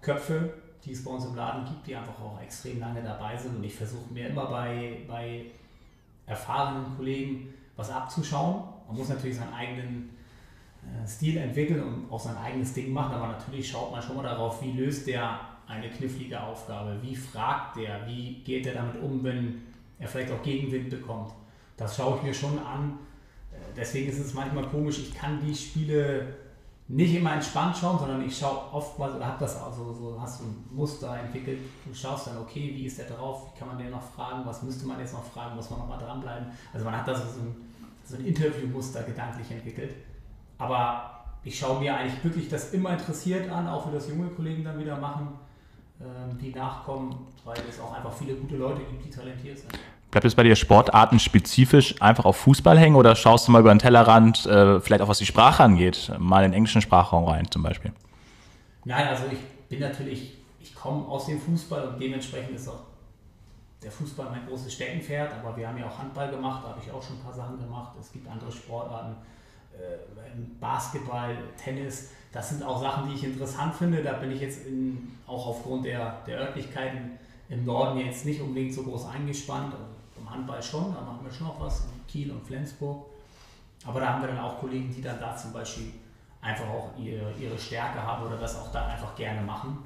Köpfe, die es bei uns im Laden gibt, die einfach auch extrem lange dabei sind. Und ich versuche mir immer bei, bei erfahrenen Kollegen was abzuschauen. Man muss natürlich seinen eigenen Stil entwickeln und auch sein eigenes Ding machen, aber natürlich schaut man schon mal darauf, wie löst der eine knifflige Aufgabe? Wie fragt der? Wie geht er damit um, wenn er vielleicht auch Gegenwind bekommt? Das schaue ich mir schon an. Äh, deswegen ist es manchmal komisch, ich kann die Spiele nicht immer entspannt schauen, sondern ich schaue oftmals oder habe das also so, hast du ein Muster entwickelt, du schaust dann, okay, wie ist der drauf, wie kann man den noch fragen, was müsste man jetzt noch fragen, muss man noch mal dranbleiben. Also man hat da so ein, so ein Interviewmuster gedanklich entwickelt. Aber ich schaue mir eigentlich wirklich das immer interessiert an, auch wie das junge Kollegen dann wieder machen ähm, die nachkommen, weil es auch einfach viele gute Leute gibt, die talentiert sind. Bleibt es bei dir sportartenspezifisch einfach auf Fußball hängen oder schaust du mal über den Tellerrand, äh, vielleicht auch was die Sprache angeht, mal in den englischen Sprachraum rein zum Beispiel? Nein, also ich bin natürlich, ich komme aus dem Fußball und dementsprechend ist auch der Fußball mein großes Steckenpferd, aber wir haben ja auch Handball gemacht, da habe ich auch schon ein paar Sachen gemacht. Es gibt andere Sportarten, Basketball, Tennis. Das sind auch Sachen, die ich interessant finde. Da bin ich jetzt in, auch aufgrund der, der Örtlichkeiten im Norden jetzt nicht unbedingt so groß eingespannt. Also Im Handball schon, da machen wir schon noch was, in Kiel und Flensburg. Aber da haben wir dann auch Kollegen, die dann da zum Beispiel einfach auch ihre, ihre Stärke haben oder das auch da einfach gerne machen.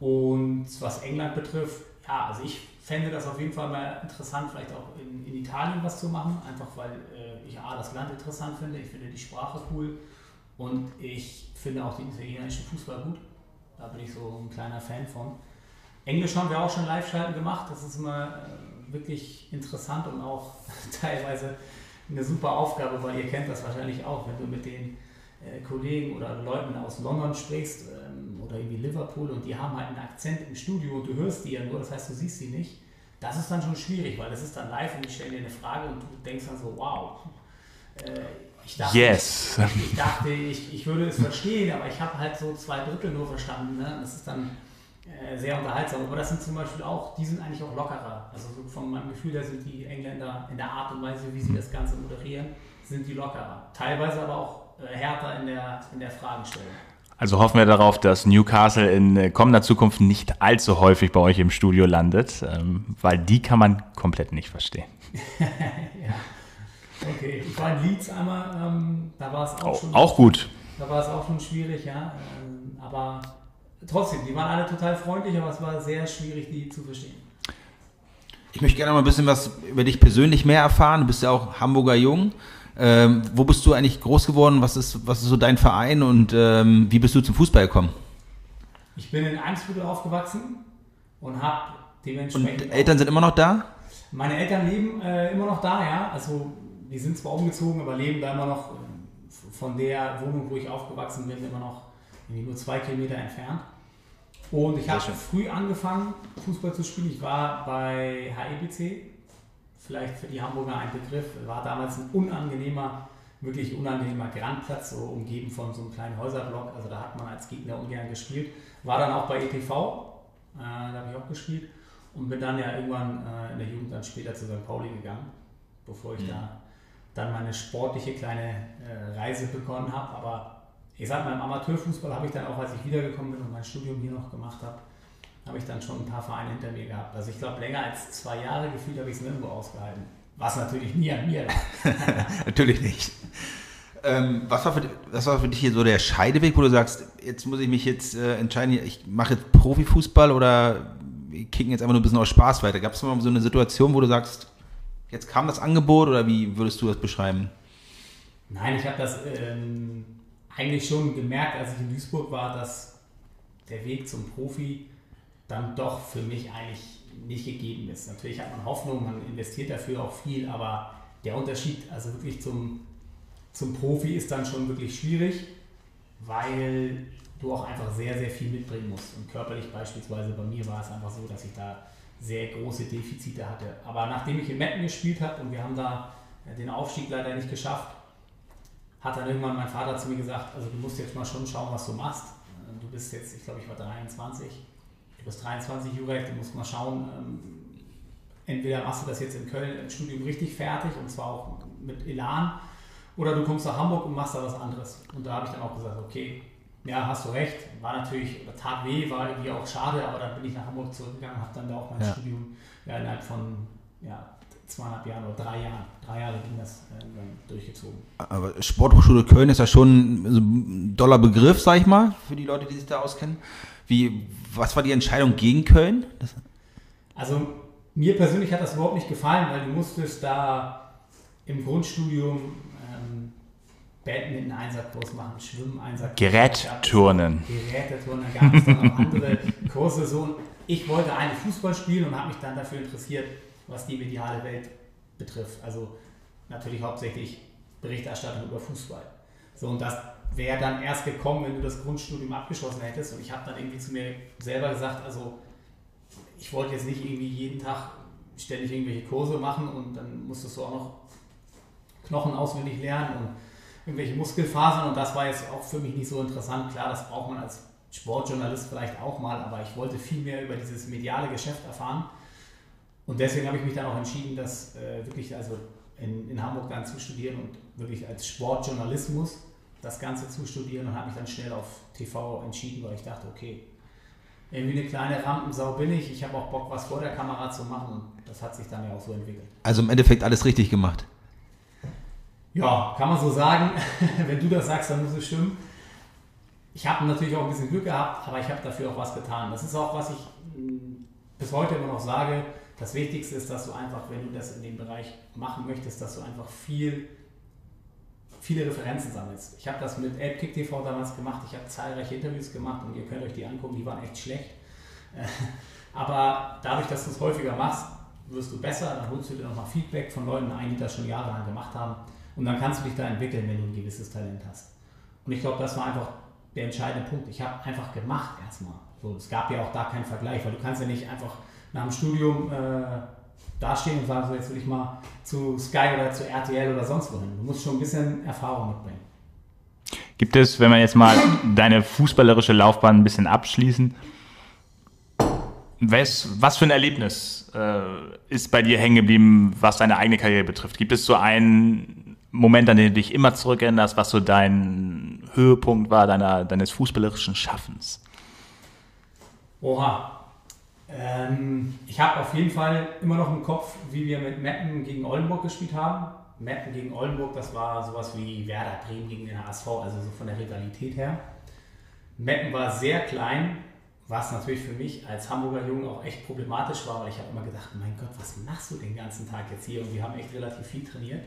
Und was England betrifft, ja, also ich fände das auf jeden Fall mal interessant, vielleicht auch in, in Italien was zu machen, einfach weil äh, ich A, das Land interessant finde, ich finde die Sprache cool und ich finde auch den italienischen Fußball gut. Da bin ich so ein kleiner Fan von. Englisch haben wir auch schon Live-Schalten gemacht. Das ist immer äh, wirklich interessant und auch teilweise eine super Aufgabe, weil ihr kennt das wahrscheinlich auch, wenn du mit den äh, Kollegen oder Leuten aus London sprichst ähm, oder irgendwie Liverpool und die haben halt einen Akzent im Studio und du hörst die ja nur, das heißt, du siehst sie nicht. Das ist dann schon schwierig, weil das ist dann live und ich stelle dir eine Frage und du denkst dann so, wow. Ich dachte, yes. ich, ich, dachte ich, ich würde es verstehen, aber ich habe halt so zwei Drittel nur verstanden. Ne? Das ist dann äh, sehr unterhaltsam. Aber das sind zum Beispiel auch, die sind eigentlich auch lockerer. Also so von meinem Gefühl her sind die Engländer in der Art und Weise, wie sie das Ganze moderieren, sind die lockerer. Teilweise aber auch äh, härter in der, in der Fragestellung. Also hoffen wir darauf, dass Newcastle in äh, kommender Zukunft nicht allzu häufig bei euch im Studio landet, ähm, weil die kann man komplett nicht verstehen. Okay, ich war in Leeds einmal, ähm, da war es auch, auch schon. Auch gut. Da war es auch schon schwierig, ja. Ähm, aber trotzdem, die waren alle total freundlich, aber es war sehr schwierig, die zu verstehen. Ich möchte gerne mal ein bisschen was über dich persönlich mehr erfahren. Du bist ja auch Hamburger Jung. Ähm, wo bist du eigentlich groß geworden? Was ist, was ist so dein Verein und ähm, wie bist du zum Fußball gekommen? Ich bin in Eimsbüttel aufgewachsen und habe dementsprechend. Und Eltern sind immer noch da? Meine Eltern leben äh, immer noch da, ja. Also die sind zwar umgezogen, aber leben da immer noch von der Wohnung, wo ich aufgewachsen bin, immer noch nur zwei Kilometer entfernt. Und ich habe früh angefangen, Fußball zu spielen. Ich war bei HEBC, vielleicht für die Hamburger ein Begriff, war damals ein unangenehmer, wirklich unangenehmer Grandplatz, so umgeben von so einem kleinen Häuserblock. Also da hat man als Gegner ungern gespielt. War dann auch bei ETV, äh, da habe ich auch gespielt und bin dann ja irgendwann äh, in der Jugend dann später zu St. Pauli gegangen, bevor ich mhm. da dann meine sportliche kleine äh, Reise begonnen habe. Aber ich sag mal, im Amateurfußball habe ich dann auch, als ich wiedergekommen bin und mein Studium hier noch gemacht habe, habe ich dann schon ein paar Vereine hinter mir gehabt. Also ich glaube, länger als zwei Jahre gefühlt habe ich es nirgendwo ausgehalten. Was natürlich nie an mir lag. natürlich nicht. Ähm, was, war für, was war für dich hier so der Scheideweg, wo du sagst, jetzt muss ich mich jetzt äh, entscheiden, ich mache jetzt Profifußball oder wir kicken jetzt einfach nur ein bisschen aus Spaß weiter? Gab es mal so eine Situation, wo du sagst, jetzt kam das Angebot oder wie würdest du das beschreiben? Nein, ich habe das ähm, eigentlich schon gemerkt, als ich in Duisburg war, dass der Weg zum Profi dann doch für mich eigentlich nicht gegeben ist. Natürlich hat man Hoffnung, man investiert dafür auch viel, aber der Unterschied, also wirklich zum, zum Profi, ist dann schon wirklich schwierig, weil du auch einfach sehr, sehr viel mitbringen musst. Und körperlich beispielsweise bei mir war es einfach so, dass ich da sehr große Defizite hatte. Aber nachdem ich in Metten gespielt habe und wir haben da den Aufstieg leider nicht geschafft, hat dann irgendwann mein Vater zu mir gesagt, also du musst jetzt mal schon schauen, was du machst. Du bist jetzt, ich glaube, ich war 23, du bist 23 Jurek, du musst mal schauen, ähm, entweder machst du das jetzt in Köln im Studium richtig fertig und zwar auch mit Elan, oder du kommst nach Hamburg und machst da was anderes. Und da habe ich dann auch gesagt, okay, ja, hast du recht, war natürlich, tat weh, war irgendwie auch schade, aber dann bin ich nach Hamburg zurückgegangen, habe dann da auch mein ja. Studium ja, innerhalb von ja, zweieinhalb Jahren oder drei Jahren, drei Jahre ging das äh, durchgezogen. Aber Sporthochschule Köln ist ja schon ein doller Begriff, sag ich mal, für die Leute, die sich da auskennen. Wie, was war die Entscheidung gegen Köln? Das also mir persönlich hat das überhaupt nicht gefallen, weil du musstest da im Grundstudium Badminton-Einsatzkurs machen, Schwimmen-Einsatzkurs. Gerätturnen. Geräteturnen, da gab es dann noch andere Kurse. So. Ich wollte eigentlich Fußball spielen und habe mich dann dafür interessiert, was die mediale Welt betrifft. Also natürlich hauptsächlich Berichterstattung über Fußball. So, und das wäre dann erst gekommen, wenn du das Grundstudium abgeschlossen hättest. Und ich habe dann irgendwie zu mir selber gesagt, also ich wollte jetzt nicht irgendwie jeden Tag ständig irgendwelche Kurse machen und dann musstest du auch noch Knochen auswendig lernen und irgendwelche Muskelfasern und das war jetzt auch für mich nicht so interessant. Klar, das braucht man als Sportjournalist vielleicht auch mal, aber ich wollte viel mehr über dieses mediale Geschäft erfahren und deswegen habe ich mich dann auch entschieden, das äh, wirklich also in, in Hamburg dann zu studieren und wirklich als Sportjournalismus das Ganze zu studieren und habe mich dann schnell auf TV entschieden, weil ich dachte, okay, irgendwie eine kleine Rampensau bin ich, ich habe auch Bock, was vor der Kamera zu machen und das hat sich dann ja auch so entwickelt. Also im Endeffekt alles richtig gemacht. Ja, kann man so sagen. Wenn du das sagst, dann muss es stimmen. Ich habe natürlich auch ein bisschen Glück gehabt, aber ich habe dafür auch was getan. Das ist auch, was ich mm, bis heute immer noch sage das Wichtigste ist, dass du einfach, wenn du das in dem Bereich machen möchtest, dass du einfach viel, viele Referenzen sammelst. Ich habe das mit AppKick TV damals gemacht, ich habe zahlreiche Interviews gemacht und ihr könnt euch die angucken, die waren echt schlecht. Aber dadurch, dass du es häufiger machst, wirst du besser, dann holst du dir nochmal Feedback von Leuten ein, die das schon jahrelang gemacht haben und dann kannst du dich da entwickeln, wenn du ein gewisses Talent hast. Und ich glaube, das war einfach der entscheidende Punkt. Ich habe einfach gemacht erstmal. So, es gab ja auch da keinen Vergleich, weil du kannst ja nicht einfach nach dem Studium äh, dastehen und sagen, so jetzt will ich mal zu Sky oder zu RTL oder sonst wohin. Du musst schon ein bisschen Erfahrung mitbringen. Gibt es, wenn wir jetzt mal deine fußballerische Laufbahn ein bisschen abschließen, was, was für ein Erlebnis äh, ist bei dir hängen geblieben, was deine eigene Karriere betrifft? Gibt es so einen Moment, an den du dich immer zurückerinnerst, was so dein Höhepunkt war deiner, deines fußballerischen Schaffens? Oha, ähm, ich habe auf jeden Fall immer noch im Kopf, wie wir mit Meppen gegen Oldenburg gespielt haben. Meppen gegen Oldenburg, das war sowas wie Werder Bremen gegen den HSV, also so von der Rivalität her. Meppen war sehr klein, was natürlich für mich als Hamburger Junge auch echt problematisch war, weil ich habe immer gedacht, mein Gott, was machst du den ganzen Tag jetzt hier? Und wir haben echt relativ viel trainiert.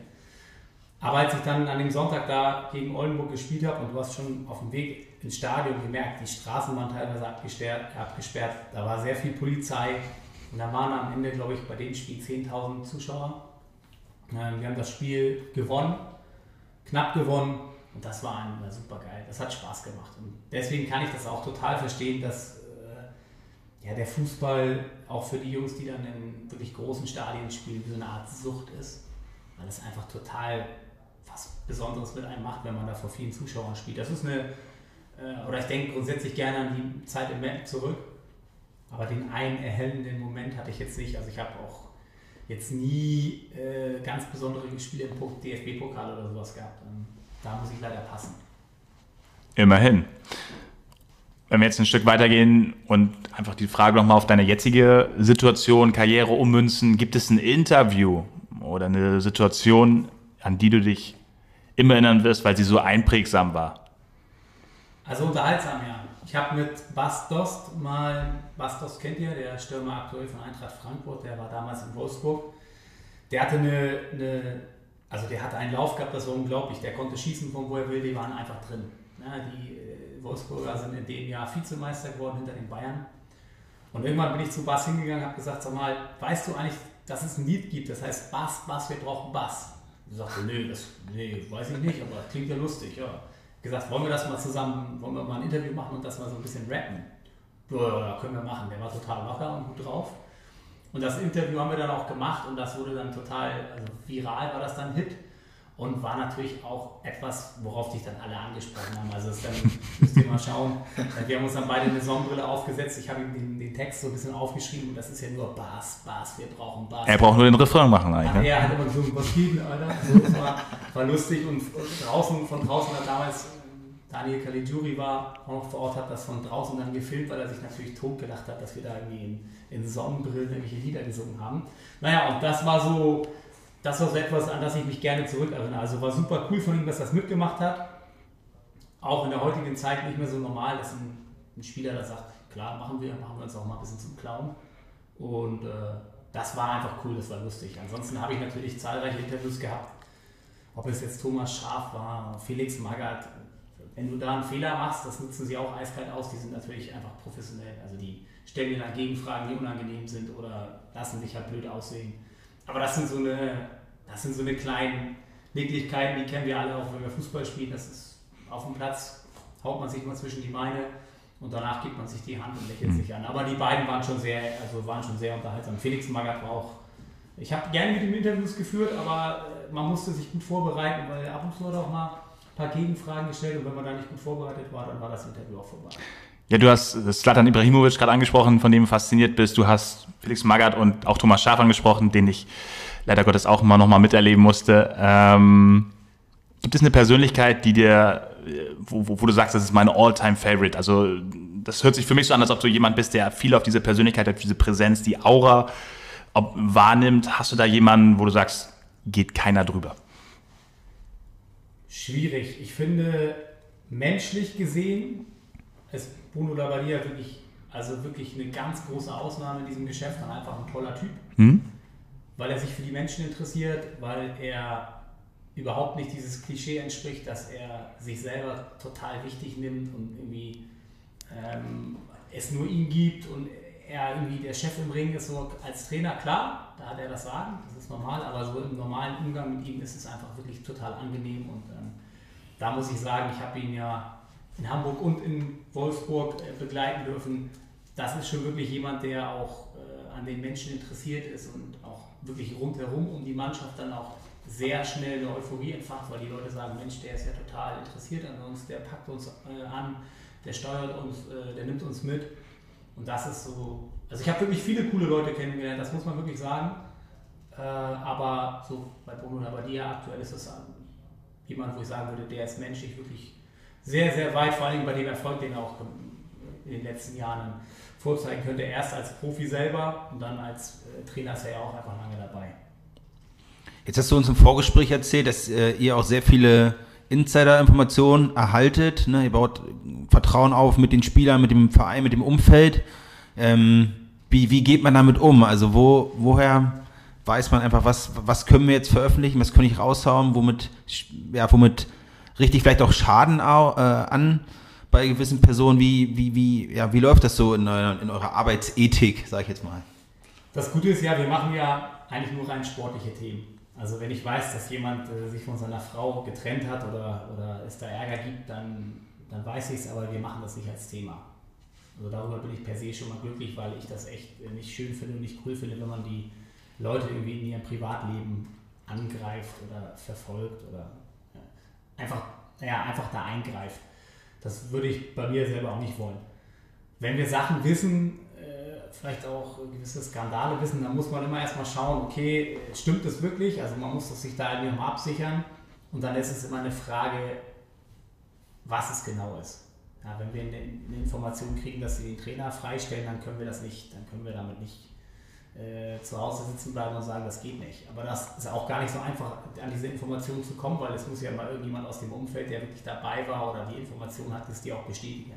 Aber als ich dann an dem Sonntag da gegen Oldenburg gespielt habe und du hast schon auf dem Weg ins Stadion gemerkt, die Straßen waren teilweise abgesperrt, abgesperrt, da war sehr viel Polizei und da waren am Ende, glaube ich, bei dem Spiel 10.000 Zuschauer. Ähm, wir haben das Spiel gewonnen, knapp gewonnen und das war, super geil. Das hat Spaß gemacht und deswegen kann ich das auch total verstehen, dass äh, ja, der Fußball auch für die Jungs, die dann in wirklich großen Stadien spielen, wie so eine Art Sucht ist, weil es einfach total was Besonderes mit einem macht, wenn man da vor vielen Zuschauern spielt. Das ist eine, äh, oder ich denke grundsätzlich gerne an die Zeit im Map zurück, aber den einen erhellenden Moment hatte ich jetzt nicht. Also ich habe auch jetzt nie äh, ganz besondere Spiele im DFB-Pokal oder sowas gehabt. Ähm, da muss ich leider passen. Immerhin. Wenn wir jetzt ein Stück weitergehen und einfach die Frage nochmal auf deine jetzige Situation, Karriere ummünzen, gibt es ein Interview oder eine Situation, an die du dich immer erinnern wirst, weil sie so einprägsam war? Also unterhaltsam, ja. Ich habe mit Bas Dost mal, Bas Dost kennt ihr, der Stürmer aktuell von Eintracht Frankfurt, der war damals in Wolfsburg. Der hatte eine, eine also der hatte einen Lauf gehabt, das war unglaublich. Der konnte schießen von wo er will, die waren einfach drin. Ja, die äh, Wolfsburger sind in dem Jahr Vizemeister geworden hinter den Bayern. Und irgendwann bin ich zu Bas hingegangen und habe gesagt, sag mal, weißt du eigentlich, dass es ein Lied gibt, das heißt Bass, Bass, wir brauchen Bass. Sagte, nee, das nee, weiß ich nicht, aber klingt ja lustig. Ja. Gesagt, wollen wir das mal zusammen, wollen wir mal ein Interview machen und das mal so ein bisschen rappen? Ja, können wir machen. Der war total locker und gut drauf. Und das Interview haben wir dann auch gemacht und das wurde dann total, also viral war das dann Hit und war natürlich auch etwas, worauf dich dann alle angesprochen haben. Also dann müsst ihr mal schauen. Wir haben uns dann beide eine Sonnenbrille aufgesetzt. Ich habe ihm den, den, Text so ein bisschen aufgeschrieben und das ist ja nur Bass, Bass, wir brauchen Bass. Er braucht nur den Refrain machen eigentlich. Ne? Er hat immer so was geht Alter? So, das war, war lustig und draußen, von draußen hat damals Daniel Caligiuri war auch noch vor Ort, hat das von draußen dann gefilmt, weil er sich natürlich totgelacht hat, dass wir da irgendwie in, in Sonnenbrillen irgendwelche Lieder gesungen haben. Naja, und das war so, das war so etwas, an das ich mich gerne zurückerinnere. Also war super cool von ihm, dass das mitgemacht hat. Auch in der heutigen Zeit nicht mehr so normal, dass ein, ein Spieler da sagt, klar, machen wir, machen wir uns auch mal ein bisschen zum Clown. Und äh, das war einfach cool, das war lustig. Ansonsten habe ich natürlich zahlreiche Interviews gehabt. Ob es jetzt Thomas Schaf war, Felix Magath, wenn du da einen Fehler machst, das nutzen sie auch eiskalt aus, die sind natürlich einfach professionell. Also die stellen dir dann Gegenfragen, die unangenehm sind oder lassen dich halt blöd aussehen. Aber das sind so eine, das sind so eine kleinen Nicklichkeiten, die kennen wir alle auch, wenn wir Fußball spielen. Das ist auf dem Platz, haut man sich mal zwischen die Beine und danach gibt man sich die Hand und lächelt mhm. sich an. Aber die beiden waren schon sehr, also waren schon sehr unterhaltsam. Felix Magath war auch. Ich habe gerne mit ihm Interviews geführt, aber äh, man musste sich gut vorbereiten, weil ab und zu hat auch mal ein paar Gegenfragen gestellt und wenn man da nicht gut vorbereitet war, dann war das Interview auch vorbei. Ja, du hast Slatan Ibrahimovic gerade angesprochen, von dem du fasziniert bist. Du hast Felix Magath und auch Thomas Schaaf angesprochen, den ich leider Gottes auch immer noch mal miterleben musste. Ähm, gibt es eine Persönlichkeit, die dir, wo, wo, wo du sagst, das ist meine All-Time-Favorite? Also das hört sich für mich so an, als ob du jemand bist, der viel auf diese Persönlichkeit, auf diese Präsenz, die Aura ob, wahrnimmt. Hast du da jemanden, wo du sagst, geht keiner drüber? schwierig. Ich finde, menschlich gesehen ist Bruno Labbadia wirklich, also wirklich eine ganz große Ausnahme in diesem Geschäft und einfach ein toller Typ. Mhm. Weil er sich für die Menschen interessiert, weil er überhaupt nicht dieses Klischee entspricht, dass er sich selber total wichtig nimmt und irgendwie ähm, es nur ihn gibt und er irgendwie der Chef im Ring ist, so als Trainer, klar, da hat er das Sagen, das ist normal, aber so im normalen Umgang mit ihm ist es einfach wirklich total angenehm und ähm, da muss ich sagen, ich habe ihn ja in Hamburg und in Wolfsburg äh, begleiten dürfen. Das ist schon wirklich jemand, der auch äh, an den Menschen interessiert ist und auch wirklich rundherum um die Mannschaft dann auch sehr schnell eine Euphorie entfacht, weil die Leute sagen, Mensch, der ist ja total interessiert an uns, der packt uns äh, an, der steuert uns, der nimmt uns mit. Und das ist so, also ich habe wirklich viele coole Leute kennengelernt, das muss man wirklich sagen. Aber so bei Bruno Labbadia aktuell ist es jemand, wo ich sagen würde, der ist menschlich wirklich sehr, sehr weit, vor allem bei dem Erfolg, den er auch in den letzten Jahren vorzeigen könnte. Erst als Profi selber und dann als äh, Trainer ist er ja auch einfach lange dabei. Jetzt hast du uns im Vorgespräch erzählt, dass äh, ihr auch sehr viele Insider-Informationen erhaltet. Ne? Ihr baut Vertrauen auf mit den Spielern, mit dem Verein, mit dem Umfeld. Ähm, wie, wie geht man damit um? Also wo, woher weiß man einfach, was, was können wir jetzt veröffentlichen, was kann ich raushauen, womit, ja, womit richtig vielleicht auch Schaden äh, an bei gewissen Personen. Wie, wie, wie, ja, wie läuft das so in, in eurer Arbeitsethik, sage ich jetzt mal? Das Gute ist ja, wir machen ja eigentlich nur rein sportliche Themen. Also wenn ich weiß, dass jemand äh, sich von seiner Frau getrennt hat oder, oder es da Ärger gibt, dann, dann weiß ich es, aber wir machen das nicht als Thema. Also darüber bin ich per se schon mal glücklich, weil ich das echt nicht schön finde und nicht cool finde, wenn man die Leute irgendwie in ihrem Privatleben angreift oder verfolgt oder einfach, ja, einfach da eingreift. Das würde ich bei mir selber auch nicht wollen. Wenn wir Sachen wissen, äh, vielleicht auch gewisse Skandale wissen, dann muss man immer erstmal schauen, okay, stimmt das wirklich? Also man muss sich da irgendwie mal absichern. Und dann ist es immer eine Frage, was es genau ist. Ja, wenn wir eine Information kriegen, dass sie den Trainer freistellen, dann können wir das nicht, dann können wir damit nicht äh, zu Hause sitzen bleiben und sagen, das geht nicht. Aber das ist auch gar nicht so einfach, an diese Informationen zu kommen, weil es muss ja mal irgendjemand aus dem Umfeld, der wirklich dabei war oder die Information hat, das die auch bestätigen.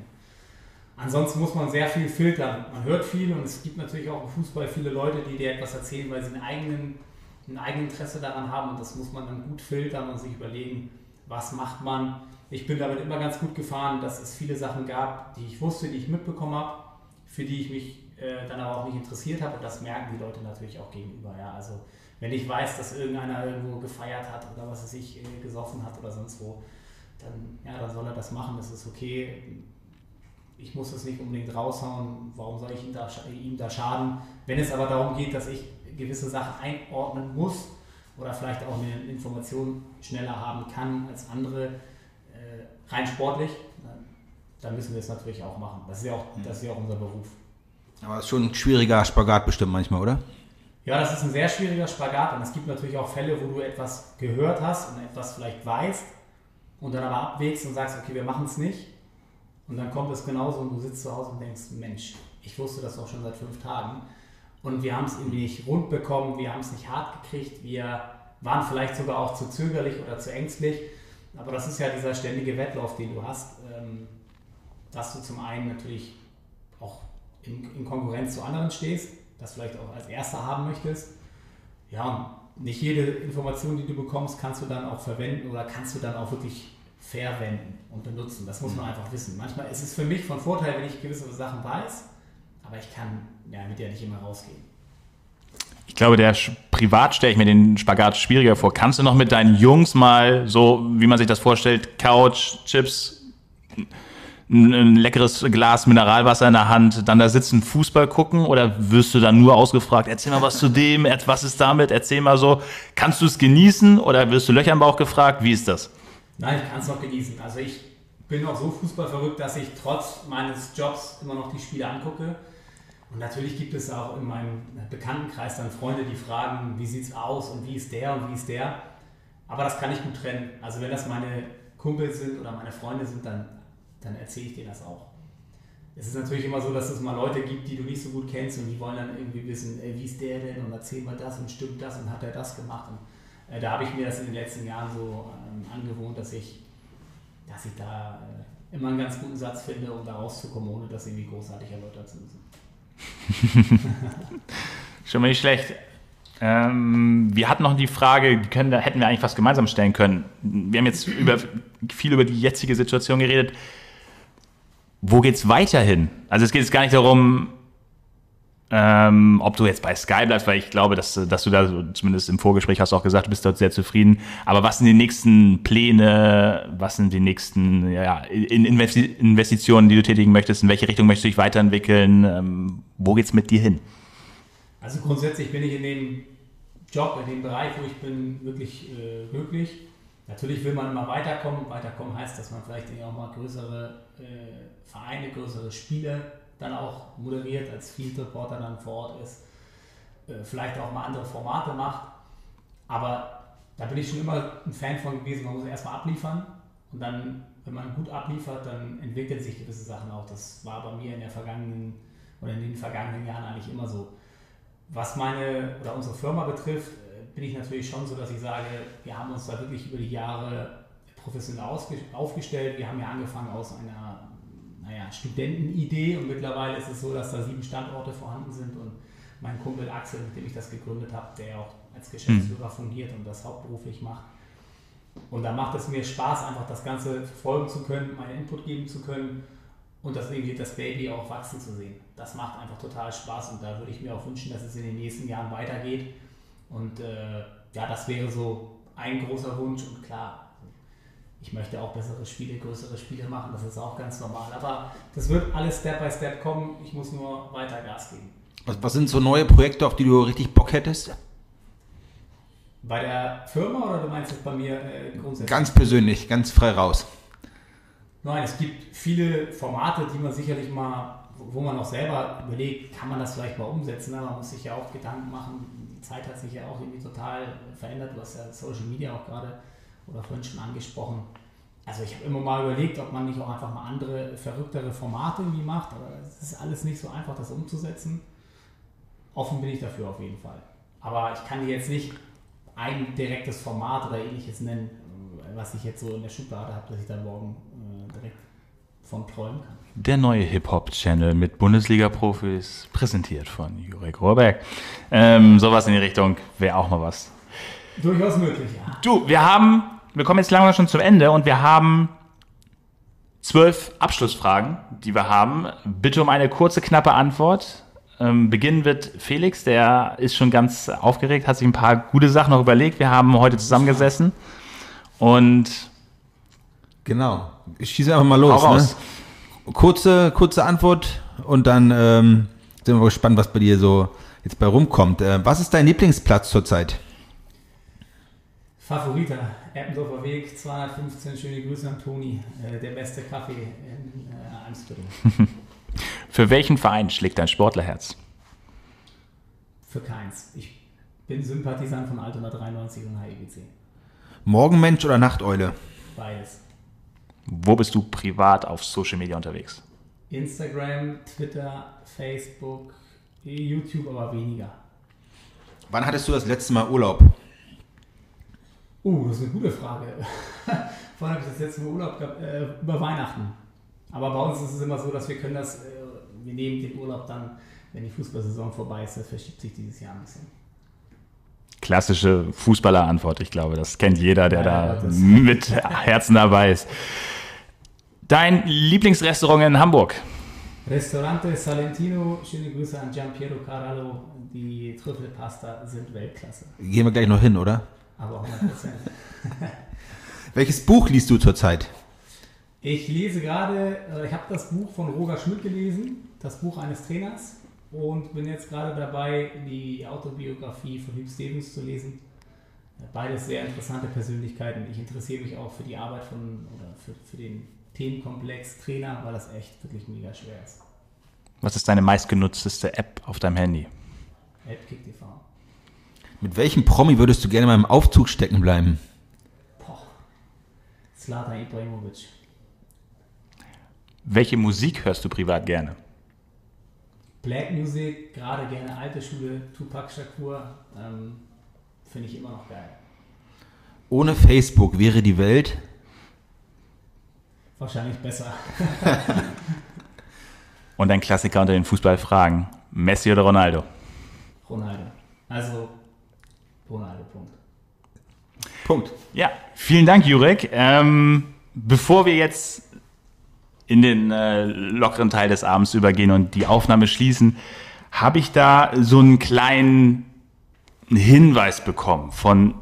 Ansonsten muss man sehr viel filtern. Man hört viel und es gibt natürlich auch im Fußball viele Leute, die dir etwas erzählen, weil sie einen eigenen, ein eigenes Interesse daran haben und das muss man dann gut filtern und sich überlegen, was macht man. Ich bin damit immer ganz gut gefahren, dass es viele Sachen gab, die ich wusste, die ich mitbekommen habe, für die ich mich äh, dann aber auch nicht interessiert habe und das merken die Leute natürlich auch gegenüber. Ja. Also wenn ich weiß, dass irgendeiner irgendwo gefeiert hat oder was er sich äh, gesoffen hat oder sonst wo, dann, ja, dann soll er das machen, das ist okay. Ich muss das nicht unbedingt raushauen, warum soll ich ihm da, ihm da schaden? Wenn es aber darum geht, dass ich gewisse Sachen einordnen muss oder vielleicht auch eine Information schneller haben kann als andere, äh, rein sportlich, dann müssen wir es natürlich auch machen. Das ist ja auch, das ist ja auch unser Beruf. Aber es ist schon ein schwieriger Spagat bestimmt manchmal, oder? Ja, das ist ein sehr schwieriger Spagat und es gibt natürlich auch Fälle, wo du etwas gehört hast und etwas vielleicht weißt und dann aber abwägst und sagst, okay, wir machen es nicht. Und dann kommt es genauso und du sitzt zu Hause und denkst, Mensch, ich wusste das doch schon seit fünf Tagen und wir haben es irgendwie nicht rund bekommen, wir haben es nicht hart gekriegt, wir waren vielleicht sogar auch zu zögerlich oder zu ängstlich. Aber das ist ja dieser ständige Wettlauf, den du hast, ähm, dass du zum einen natürlich auch in, in, Konkurrenz zu anderen stehst, das vielleicht auch als Erster haben möchtest. Ja, nicht jede Information, die du bekommst, kannst du dann auch verwenden oder kannst du dann auch wirklich verwenden und benutzen. Das muss man mhm. einfach wissen. Manchmal ist es für mich von Vorteil, wenn ich gewisse Sachen weiß, aber ich kann ja, mit der nicht immer rausgehen. Ich glaube, der privat stelle ich mir den Spagat schwieriger vor. Kannst du noch mit deinen Jungs mal so, wie man sich das vorstellt, Couch, Chips, ein, ein, leckeres Glas Mineralwasser in der Hand, dann da sitzen, Fußball gucken oder wirst du dann nur ausgefragt, erzähl mal was zu dem, was ist damit, erzähl mal so. Kannst du es genießen oder wirst du Löcher im Bauch gefragt? Wie ist das? Nein, ich kann es noch genießen. Also ich bin auch so fußballverrückt, dass ich trotz meines Jobs immer noch die Spiele angucke. Und natürlich gibt es auch in meinem Bekanntenkreis dann Freunde, die fragen, wie sieht es aus und wie ist der und wie ist der. Aber das kann ich gut trennen. Also wenn das meine Kumpels sind oder meine Freunde sind, dann dann erzähle ich dir das auch. Es ist natürlich immer so, dass es mal Leute gibt, die du nicht so gut kennst und die wollen dann irgendwie wissen, ey, wie ist der denn und erzähl mal das und stimmt das und hat er das gemacht. Und äh, da habe ich mir das in den letzten Jahren so ähm, angewohnt, dass ich, dass ich da äh, immer einen ganz guten Satz finde, um da rauszukommen, ohne das irgendwie großartig erläutern zu müssen. Schon mal nicht schlecht. Ähm, wir hatten noch die Frage, können, da hätten wir eigentlich was gemeinsam stellen können. Wir haben jetzt über, viel über die jetzige Situation geredet wo geht's weiterhin? Also es geht jetzt gar nicht darum, ähm, ob du jetzt bei Sky bleibst, weil ich glaube, dass, dass du da zumindest im Vorgespräch hast auch gesagt, du bist dort sehr zufrieden. Aber was sind die nächsten Pläne? Was sind die nächsten ja, Investitionen, die du tätigen möchtest? In welche Richtung möchtest du dich weiterentwickeln? Ähm, wo geht's mit dir hin? Also grundsätzlich bin ich in dem Job, in dem Bereich, wo ich bin, wirklich äh, glücklich. Natürlich will man immer weiterkommen. Weiterkommen heißt, dass man vielleicht auch mal größere äh, Vereine, größere Spiele dann auch moderiert, als Field Reporter dann vor Ort ist. Äh, vielleicht auch mal andere Formate macht. Aber da bin ich schon immer ein Fan von gewesen. Man muss erstmal abliefern und dann, wenn man gut abliefert, dann entwickeln sich gewisse Sachen auch. Das war bei mir in der vergangenen oder in den vergangenen Jahren eigentlich immer so. Was meine oder unsere Firma betrifft, bin ich natürlich schon so, dass ich sage, wir haben uns da wirklich über die Jahre professionell aufgestellt. Wir haben ja angefangen aus einer naja, Studentenidee und mittlerweile ist es so, dass da sieben Standorte vorhanden sind und mein Kumpel Axel, mit dem ich das gegründet habe, der auch als Geschäftsführer fungiert und das hauptberuflich macht. Und da macht es mir Spaß, einfach das Ganze verfolgen zu können, meinen Input geben zu können und das irgendwie das Baby auch wachsen zu sehen. Das macht einfach total Spaß und da würde ich mir auch wünschen, dass es in den nächsten Jahren weitergeht und äh, ja, das wäre so ein großer Wunsch und klar, ich möchte auch bessere Spiele, größere Spiele machen, das ist auch ganz normal. Aber das wird alles Step by Step kommen. Ich muss nur weiter Gas geben. Was, was sind so neue Projekte, auf die du richtig Bock hättest? Bei der Firma oder du meinst jetzt bei mir äh, grundsätzlich? Ganz persönlich, ganz frei raus. Nein, es gibt viele Formate, die man sicherlich mal, wo man auch selber überlegt, kann man das vielleicht mal umsetzen. Aber man muss sich ja auch Gedanken machen. Die Zeit hat sich ja auch irgendwie total verändert. Du hast ja Social Media auch gerade oder vorhin schon angesprochen. Also ich habe immer mal überlegt, ob man nicht auch einfach mal andere, verrücktere Formate irgendwie macht, aber es ist alles nicht so einfach, das umzusetzen. Offen bin ich dafür auf jeden Fall. Aber ich kann dir jetzt nicht ein direktes Format oder ähnliches nennen, was ich jetzt so in der Schublade habe, dass ich da morgen äh, direkt von träumen kann. Der neue Hip-Hop-Channel mit Bundesliga-Profis, präsentiert von Jurek Rohrberg. Ähm, sowas in die Richtung wäre auch mal was. Durchaus möglich, ja. Du, wir haben, wir kommen jetzt langsam schon zum Ende und wir haben zwölf Abschlussfragen, die wir haben. Bitte um eine kurze, knappe Antwort. Ähm, beginnen wird Felix, der ist schon ganz aufgeregt, hat sich ein paar gute Sachen noch überlegt. Wir haben heute zusammengesessen und Genau. Ich schieße einfach mal los. Ne? Kurze, kurze Antwort und dann ähm, sind wir gespannt, was bei dir so jetzt bei rumkommt. Äh, was ist dein Lieblingsplatz zurzeit? Favorita, Eppendorfer Weg, 215, schöne Grüße an Toni, äh, der beste Kaffee in äh, Eimsbüttel. für welchen Verein schlägt dein Sportlerherz? Für keins. Ich bin Sympathisant von Altona 93 und HEGC. Morgenmensch oder Nachteule? Beides. Wo bist du privat auf Social Media unterwegs? Instagram, Twitter, Facebook, YouTube aber weniger. Wann hattest du das letzte Mal Urlaub? Uh, das ist eine gute Frage. Vorhin habe ich das letzte Mal Urlaub gehabt, äh, über Weihnachten. Aber bei uns ist es immer so, dass wir können das, äh, wir nehmen den Urlaub dann, wenn die Fußballsaison vorbei ist, das verschiebt sich dieses Jahr ein bisschen. Klassische Fußballerantwort, ich glaube, das kennt jeder, der Ja, da mit Herzen dabei ist. Dein Lieblingsrestaurant in Hamburg? Restaurante Salentino, schöne Grüße an Giampiero Carallo. Die Trüffelpasta sind Weltklasse. Gehen wir gleich noch hin, oder? Aber 100 Welches Buch liest du zurzeit? Ich lese gerade, äh, ich habe das Buch von Roger Schmidt gelesen, das Buch eines Trainers, und bin jetzt gerade dabei, die Autobiografie von Hugh Stevens zu lesen. Beides sehr interessante Persönlichkeiten. Ich interessiere mich auch für die Arbeit von oder für, für den Themenkomplex Trainer, weil das echt wirklich mega schwer ist. Was ist deine meistgenutzteste App auf deinem Handy? AppKick TV. Mit welchem Promi würdest du gerne mal im Aufzug stecken bleiben? Boah. Zlatan Ibrahimovic. Welche Musik hörst du privat gerne? Black Music, gerade gerne alte Schule, Tupac Shakur, ähm, finde ich immer noch geil. Ohne Facebook wäre die Welt. Wahrscheinlich besser. Und ein Klassiker unter den Fußballfragen. Messi oder Ronaldo? Ronaldo. Also Ronaldo, Punkt. Punkt. Ja, vielen Dank, Jurek. Ähm, bevor wir jetzt in den äh, lockeren Teil des Abends übergehen und die Aufnahme schließen, habe ich da so einen kleinen Hinweis bekommen von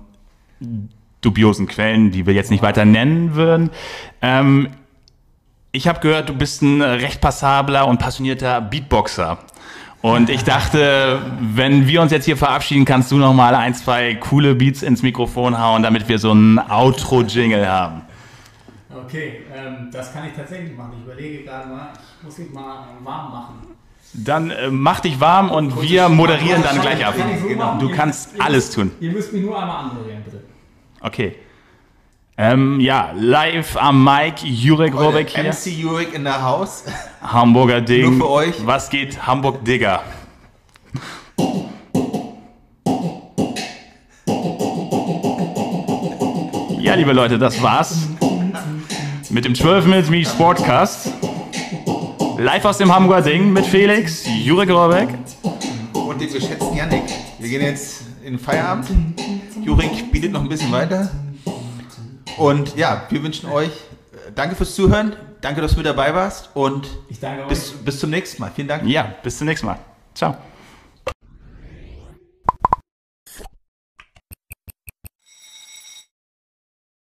dubiosen Quellen, die wir jetzt nicht weiter nennen würden. Ähm, ich habe gehört, du bist ein recht passabler und passionierter Beatboxer. Und ich dachte, wenn wir uns jetzt hier verabschieden, kannst du noch mal ein, zwei coole Beats ins Mikrofon hauen, damit wir so einen Outro-Jingle haben. Okay, ähm, das kann ich tatsächlich machen. Ich überlege gerade mal, ich muss mich mal warm machen. Dann äh, mach dich warm und wir moderieren dann gleich ab. Kann so machen? Du kannst ihr alles tun. Ihr müsst mich nur einmal anmoderieren, bitte. Okay. Ähm, ja, live am Mic, Jurek Robeck hier. MC Jurek in der Haus. Hamburger Ding. Nur für euch. Was geht? Hamburg Digger. Ja, liebe Leute, das war's mit dem 12 Minutes Me Sportcast. Live aus dem Hamburger Ding mit Felix, Jurek Robeck. Und den geschätzten Yannick. Wir gehen jetzt in den Feierabend. Jurek bietet noch ein bisschen weiter. Und ja, wir wünschen euch äh, danke fürs Zuhören. Danke, dass du mit dabei warst. Und Ich danke euch. bis, bis zum nächsten Mal. Vielen Dank. Ja, bis zum nächsten Mal. Ciao.